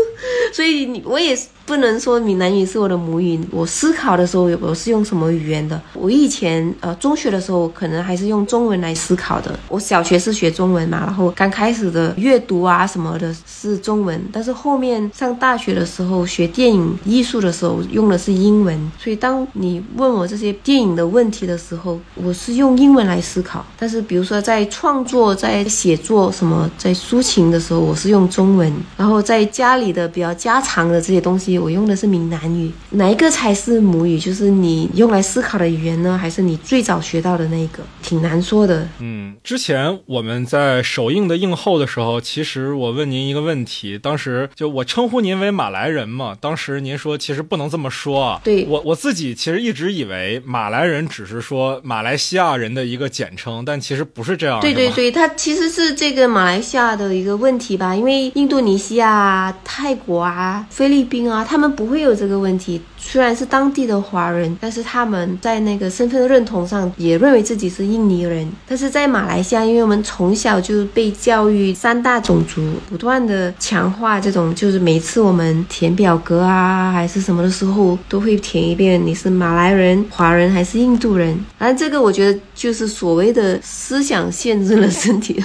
所以你我也不能说闽南语是我的母语。我思考的时候，我是用什么语言的？我以前呃中学的时候，可能还是用中文来思考的。我小学是学中文嘛，然后刚开始的阅读啊什么的是中文，但是后面上大学的时候学电影艺术的时候用的是英文。所以当你问我这些电影的问题的时候，我是用英文来思考。但是比如说在创作、在写作什么、在抒情的时候，我是用中文。然后在家里的比较。家常的这些东西，我用的是闽南语，哪一个才是母语？就是你用来思考的语言呢，还是你最早学到的那一个？挺难说的。嗯，之前我们在首映的映后的时候，其实我问您一个问题，当时就我称呼您为马来人嘛，当时您说其实不能这么说啊。对我我自己其实一直以为马来人只是说马来西亚人的一个简称，但其实不是这样。对对对，它其实是这个马来西亚的一个问题吧，因为印度尼西亚、泰国啊。啊，菲律宾啊，他们不会有这个问题。虽然是当地的华人，但是他们在那个身份认同上也认为自己是印尼人。但是在马来西亚，因为我们从小就被教育三大种族，不断的强化这种，就是每次我们填表格啊还是什么的时候，都会填一遍你是马来人、华人还是印度人。而这个我觉得就是所谓的思想限制了身体，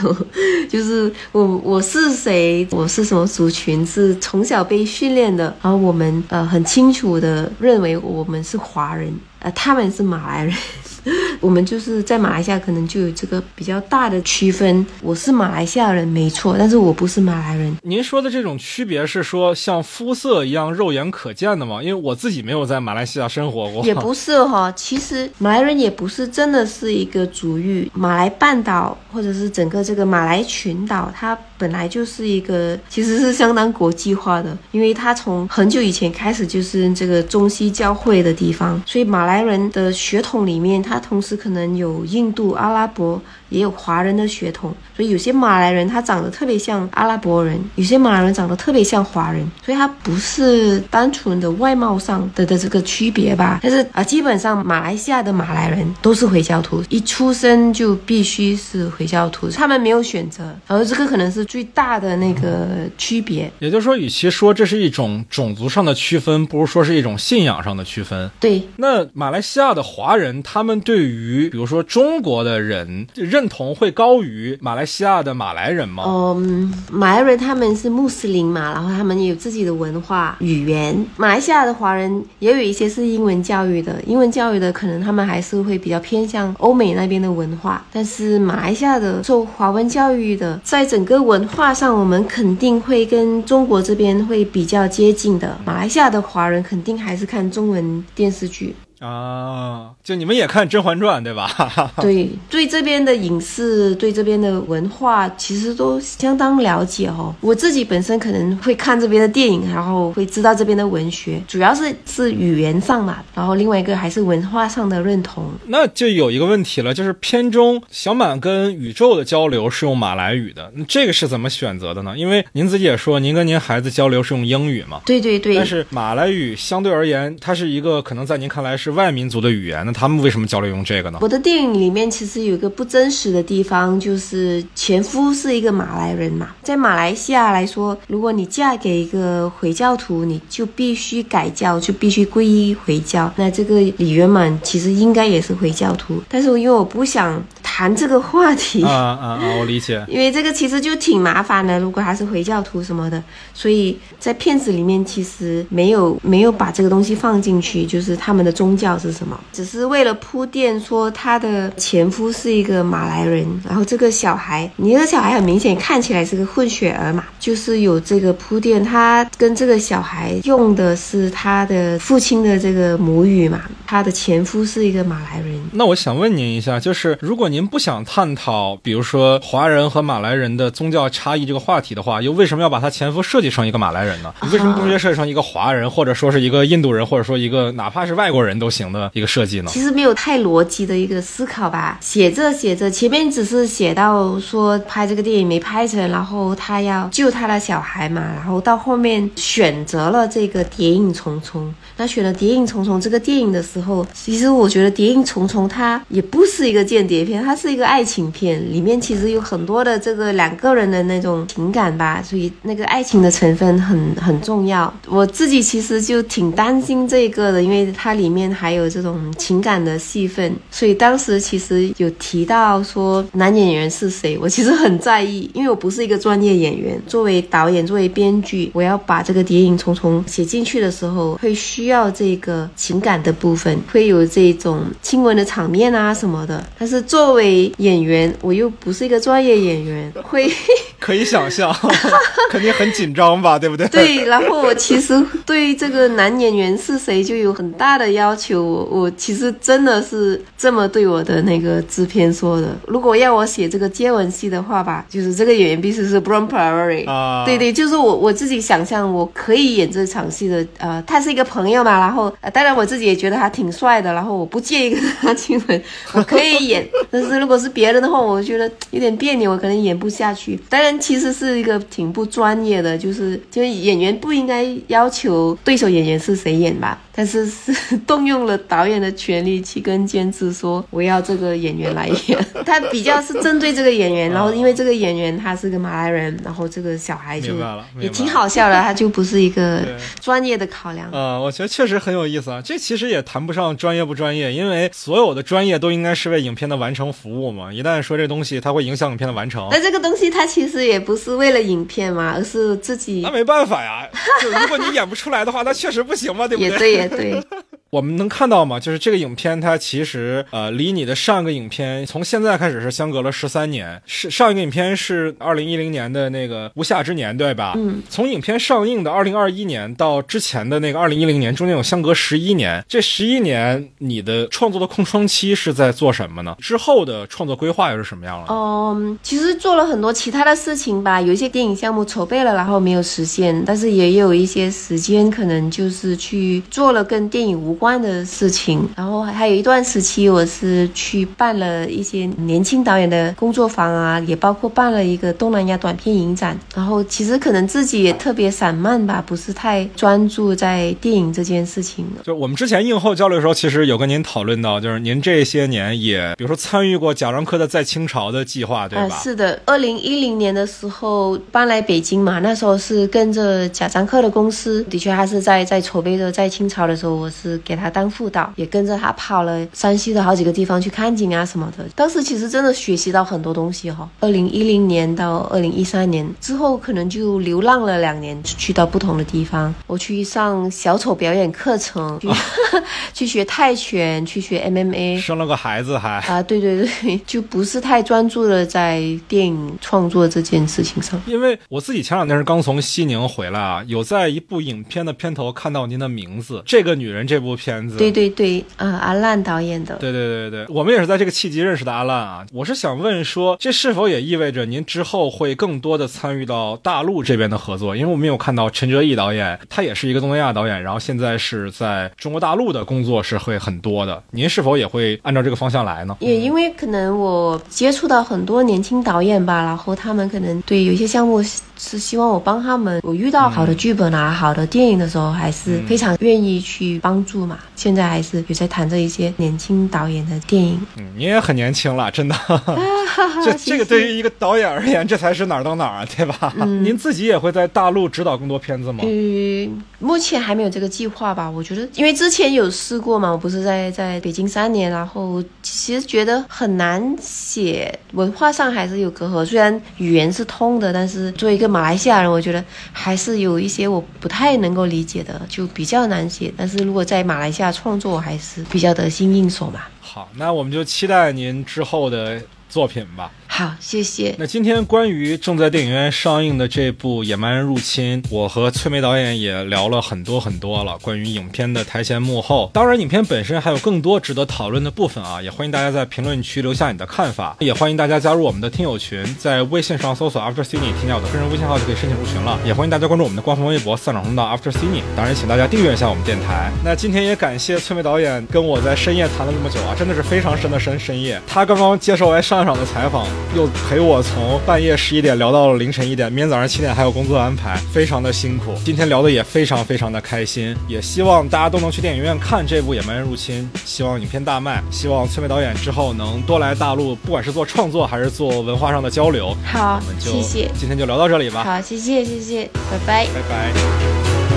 就是我我是谁，我是什么族群，是从小被训练的，然后我们呃很清楚的认为我们是华人。呃，他们是马来人，我们就是在马来西亚可能就有这个比较大的区分。我是马来西亚人，没错，但是我不是马来人。您说的这种区别是说像肤色一样肉眼可见的吗？因为我自己没有在马来西亚生活过。也不是哈，其实马来人也不是真的是一个族裔，马来半岛或者是整个这个马来群岛，它。本来就是一个，其实是相当国际化的，因为它从很久以前开始就是这个中西交汇的地方，所以马来人的血统里面，他同时可能有印度、阿拉伯。也有华人的血统，所以有些马来人他长得特别像阿拉伯人，有些马来人长得特别像华人，所以他不是单纯的外貌上的的这个区别吧。但是啊，基本上马来西亚的马来人都是回教徒，一出生就必须是回教徒，他们没有选择。然后这个可能是最大的那个区别。也就是说，与其说这是一种种族上的区分，不如说是一种信仰上的区分。对。那马来西亚的华人，他们对于比如说中国的人认。同会高于马来西亚的马来人吗？嗯，马来人他们是穆斯林嘛，然后他们也有自己的文化语言。马来西亚的华人也有一些是英文教育的，英文教育的可能他们还是会比较偏向欧美那边的文化。但是马来西亚的受华文教育的，在整个文化上，我们肯定会跟中国这边会比较接近的。马来西亚的华人肯定还是看中文电视剧。啊，就你们也看《甄嬛传》对吧？对，对这边的影视，对这边的文化，其实都相当了解哦。我自己本身可能会看这边的电影，然后会知道这边的文学，主要是是语言上嘛，然后另外一个还是文化上的认同。那就有一个问题了，就是片中小满跟宇宙的交流是用马来语的，那这个是怎么选择的呢？因为您自己也说，您跟您孩子交流是用英语嘛？对对对。但是马来语相对而言，它是一个可能在您看来是。外民族的语言，那他们为什么交流用这个呢？我的电影里面其实有一个不真实的地方，就是前夫是一个马来人嘛。在马来西亚来说，如果你嫁给一个回教徒，你就必须改教，就必须皈依回教。那这个李圆满其实应该也是回教徒，但是因为我不想谈这个话题啊啊啊，我理解。因为这个其实就挺麻烦的，如果他是回教徒什么的，所以在片子里面其实没有没有把这个东西放进去，就是他们的宗。教是什么？只是为了铺垫说她的前夫是一个马来人，然后这个小孩，你这个小孩很明显看起来是个混血儿嘛，就是有这个铺垫，他跟这个小孩用的是他的父亲的这个母语嘛，他的前夫是一个马来人。那我想问您一下，就是如果您不想探讨，比如说华人和马来人的宗教差异这个话题的话，又为什么要把他前夫设计成一个马来人呢？你为什么不直接设计成一个华人，或者说是一个印度人，或者说一个哪怕是外国人都？行的一个设计呢？其实没有太逻辑的一个思考吧。写着写着，前面只是写到说拍这个电影没拍成，然后他要救他的小孩嘛，然后到后面选择了这个《谍影重重》。那选了《谍影重重》这个电影的时候，其实我觉得《谍影重重》它也不是一个间谍片，它是一个爱情片，里面其实有很多的这个两个人的那种情感吧，所以那个爱情的成分很很重要。我自己其实就挺担心这个的，因为它里面。还有这种情感的戏份，所以当时其实有提到说男演员是谁，我其实很在意，因为我不是一个专业演员。作为导演，作为编剧，我要把这个《谍影重重》写进去的时候，会需要这个情感的部分，会有这种亲吻的场面啊什么的。但是作为演员，我又不是一个专业演员，会 可以想象，肯定很紧张吧，对不对？对。然后我其实对这个男演员是谁就有很大的要求。我我其实真的是这么对我的那个制片说的。如果要我写这个接吻戏的话吧，就是这个演员必须是 Brown Prairie 啊，对对，就是我我自己想象我可以演这场戏的。呃，他是一个朋友嘛，然后当然我自己也觉得他挺帅的，然后我不介意跟他亲吻，我可以演。但是如果是别人的话，我觉得有点别扭，我可能演不下去。当然，其实是一个挺不专业的，就是就是演员不应该要求对手演员是谁演吧。但是是动用了导演的权利去跟监制说我要这个演员来演。他比较是针对这个演员，然后因为这个演员他是个马来人，然后这个小孩就也挺好笑的，他就不是一个专业的考量。呃，我觉得确实很有意思啊。这其实也谈不上专业不专业，因为所有的专业都应该是为影片的完成服务嘛。一旦说这东西它会影响影片的完成，那这个东西它其实也不是为了影片嘛，而是自己那没办法呀。就如果你演不出来的话，那确实不行嘛，对不也对也对。我们能看到吗？就是这个影片，它其实呃，离你的上一个影片从现在开始是相隔了十三年。是上一个影片是二零一零年的那个《无夏之年》，对吧？嗯。从影片上映的二零二一年到之前的那个二零一零年，中间有相隔十一年。这十一年，你的创作的空窗期是在做什么呢？之后的创作规划又是什么样了？嗯，其实做了很多其他的事情吧。有一些电影项目筹备了，然后没有实现，但是也有一些时间，可能就是去做了跟电影无关的事情。然后还有一段时期，我是去办了一些年轻导演的工作坊啊，也包括办了一个东南亚短片影展。然后其实可能自己也特别散漫吧，不是太专注在电影这件事情。就我们之前映后交流的时候，其实有跟您讨论到，就是您这些年也，比如说参与过贾樟柯的在清朝的计划，对吧？是的，二零一零年的时候搬来北京嘛，那时候是跟着贾樟柯的公司，的确他是在在筹备着在清朝的时候，我是给他当副导，也跟着他跑了山西的好几个地方去看景啊什么的。当时其实真的学习到很多东西哈。二零一零年到二零一三年之后，可能就流浪了两年，去到不同的地方。我去上小丑表演课程，去 去学泰拳，去学 MMA，生了个孩子还啊，对对对，就不是太专注的在电影创作这件事情上。因为我自己前两天是刚从西宁回来啊，有在一部影片的片头看到您的名字，《这个女人》这部片子。对对对，啊，阿烂导演的。对对对对，我们也是在这个契机认识的阿烂啊。我是想问说，这是否也意味着您之后会更多的参与到大陆这边的合作？因为我们有看到陈哲艺导演，他也是一个东南亚导演，然后现在是在中国大陆的工作是会很多的。您是否也会按照这个方向来呢？也因为可能我接触到很多年轻导演吧，然后他们可能对有些项目是希望我帮他们。我遇到好的剧本啊、好的电影的时候，还是非常愿意去帮助嘛。现在还是有在谈着一些年轻导演的电影。嗯，你也很年轻了，真的。这这个对于一个导演而言，这才是哪儿到哪儿啊，对吧？您自己也会在大陆指导更多片子吗？嗯，目前还没有这个计划吧。我觉得，因为之前有试过嘛，我不是在在北京三年，然后其实觉得很难写，文化上还是有隔阂。虽然语言是通的，但是作为一个马来西亚人，我觉得还是有一些我不太能够理解的，就比较难写。但是如果在马来西亚创作，还是比较得心应手嘛。好，那我们就期待您之后的作品吧。好，谢谢。那今天关于正在电影院上映的这部《野蛮人入侵》，我和崔梅导演也聊了很多很多了，关于影片的台前幕后。当然，影片本身还有更多值得讨论的部分啊，也欢迎大家在评论区留下你的看法，也欢迎大家加入我们的听友群，在微信上搜索 After Cine，添加我的个人微信号就可以申请入群了。也欢迎大家关注我们的官方微博“散场通道 After Cine”。当然，请大家订阅一下我们电台。那今天也感谢崔梅导演跟我在深夜谈了这么久啊，真的是非常深的深深夜。他刚刚接受完上一场的采访，又陪我。从半夜十一点聊到了凌晨一点，明天早上七点还有工作安排，非常的辛苦。今天聊的也非常非常的开心，也希望大家都能去电影院看这部《野蛮人入侵》，希望影片大卖，希望崔梅导演之后能多来大陆，不管是做创作还是做文化上的交流。好，我们就谢谢，今天就聊到这里吧。好，谢谢谢谢，拜拜，拜拜。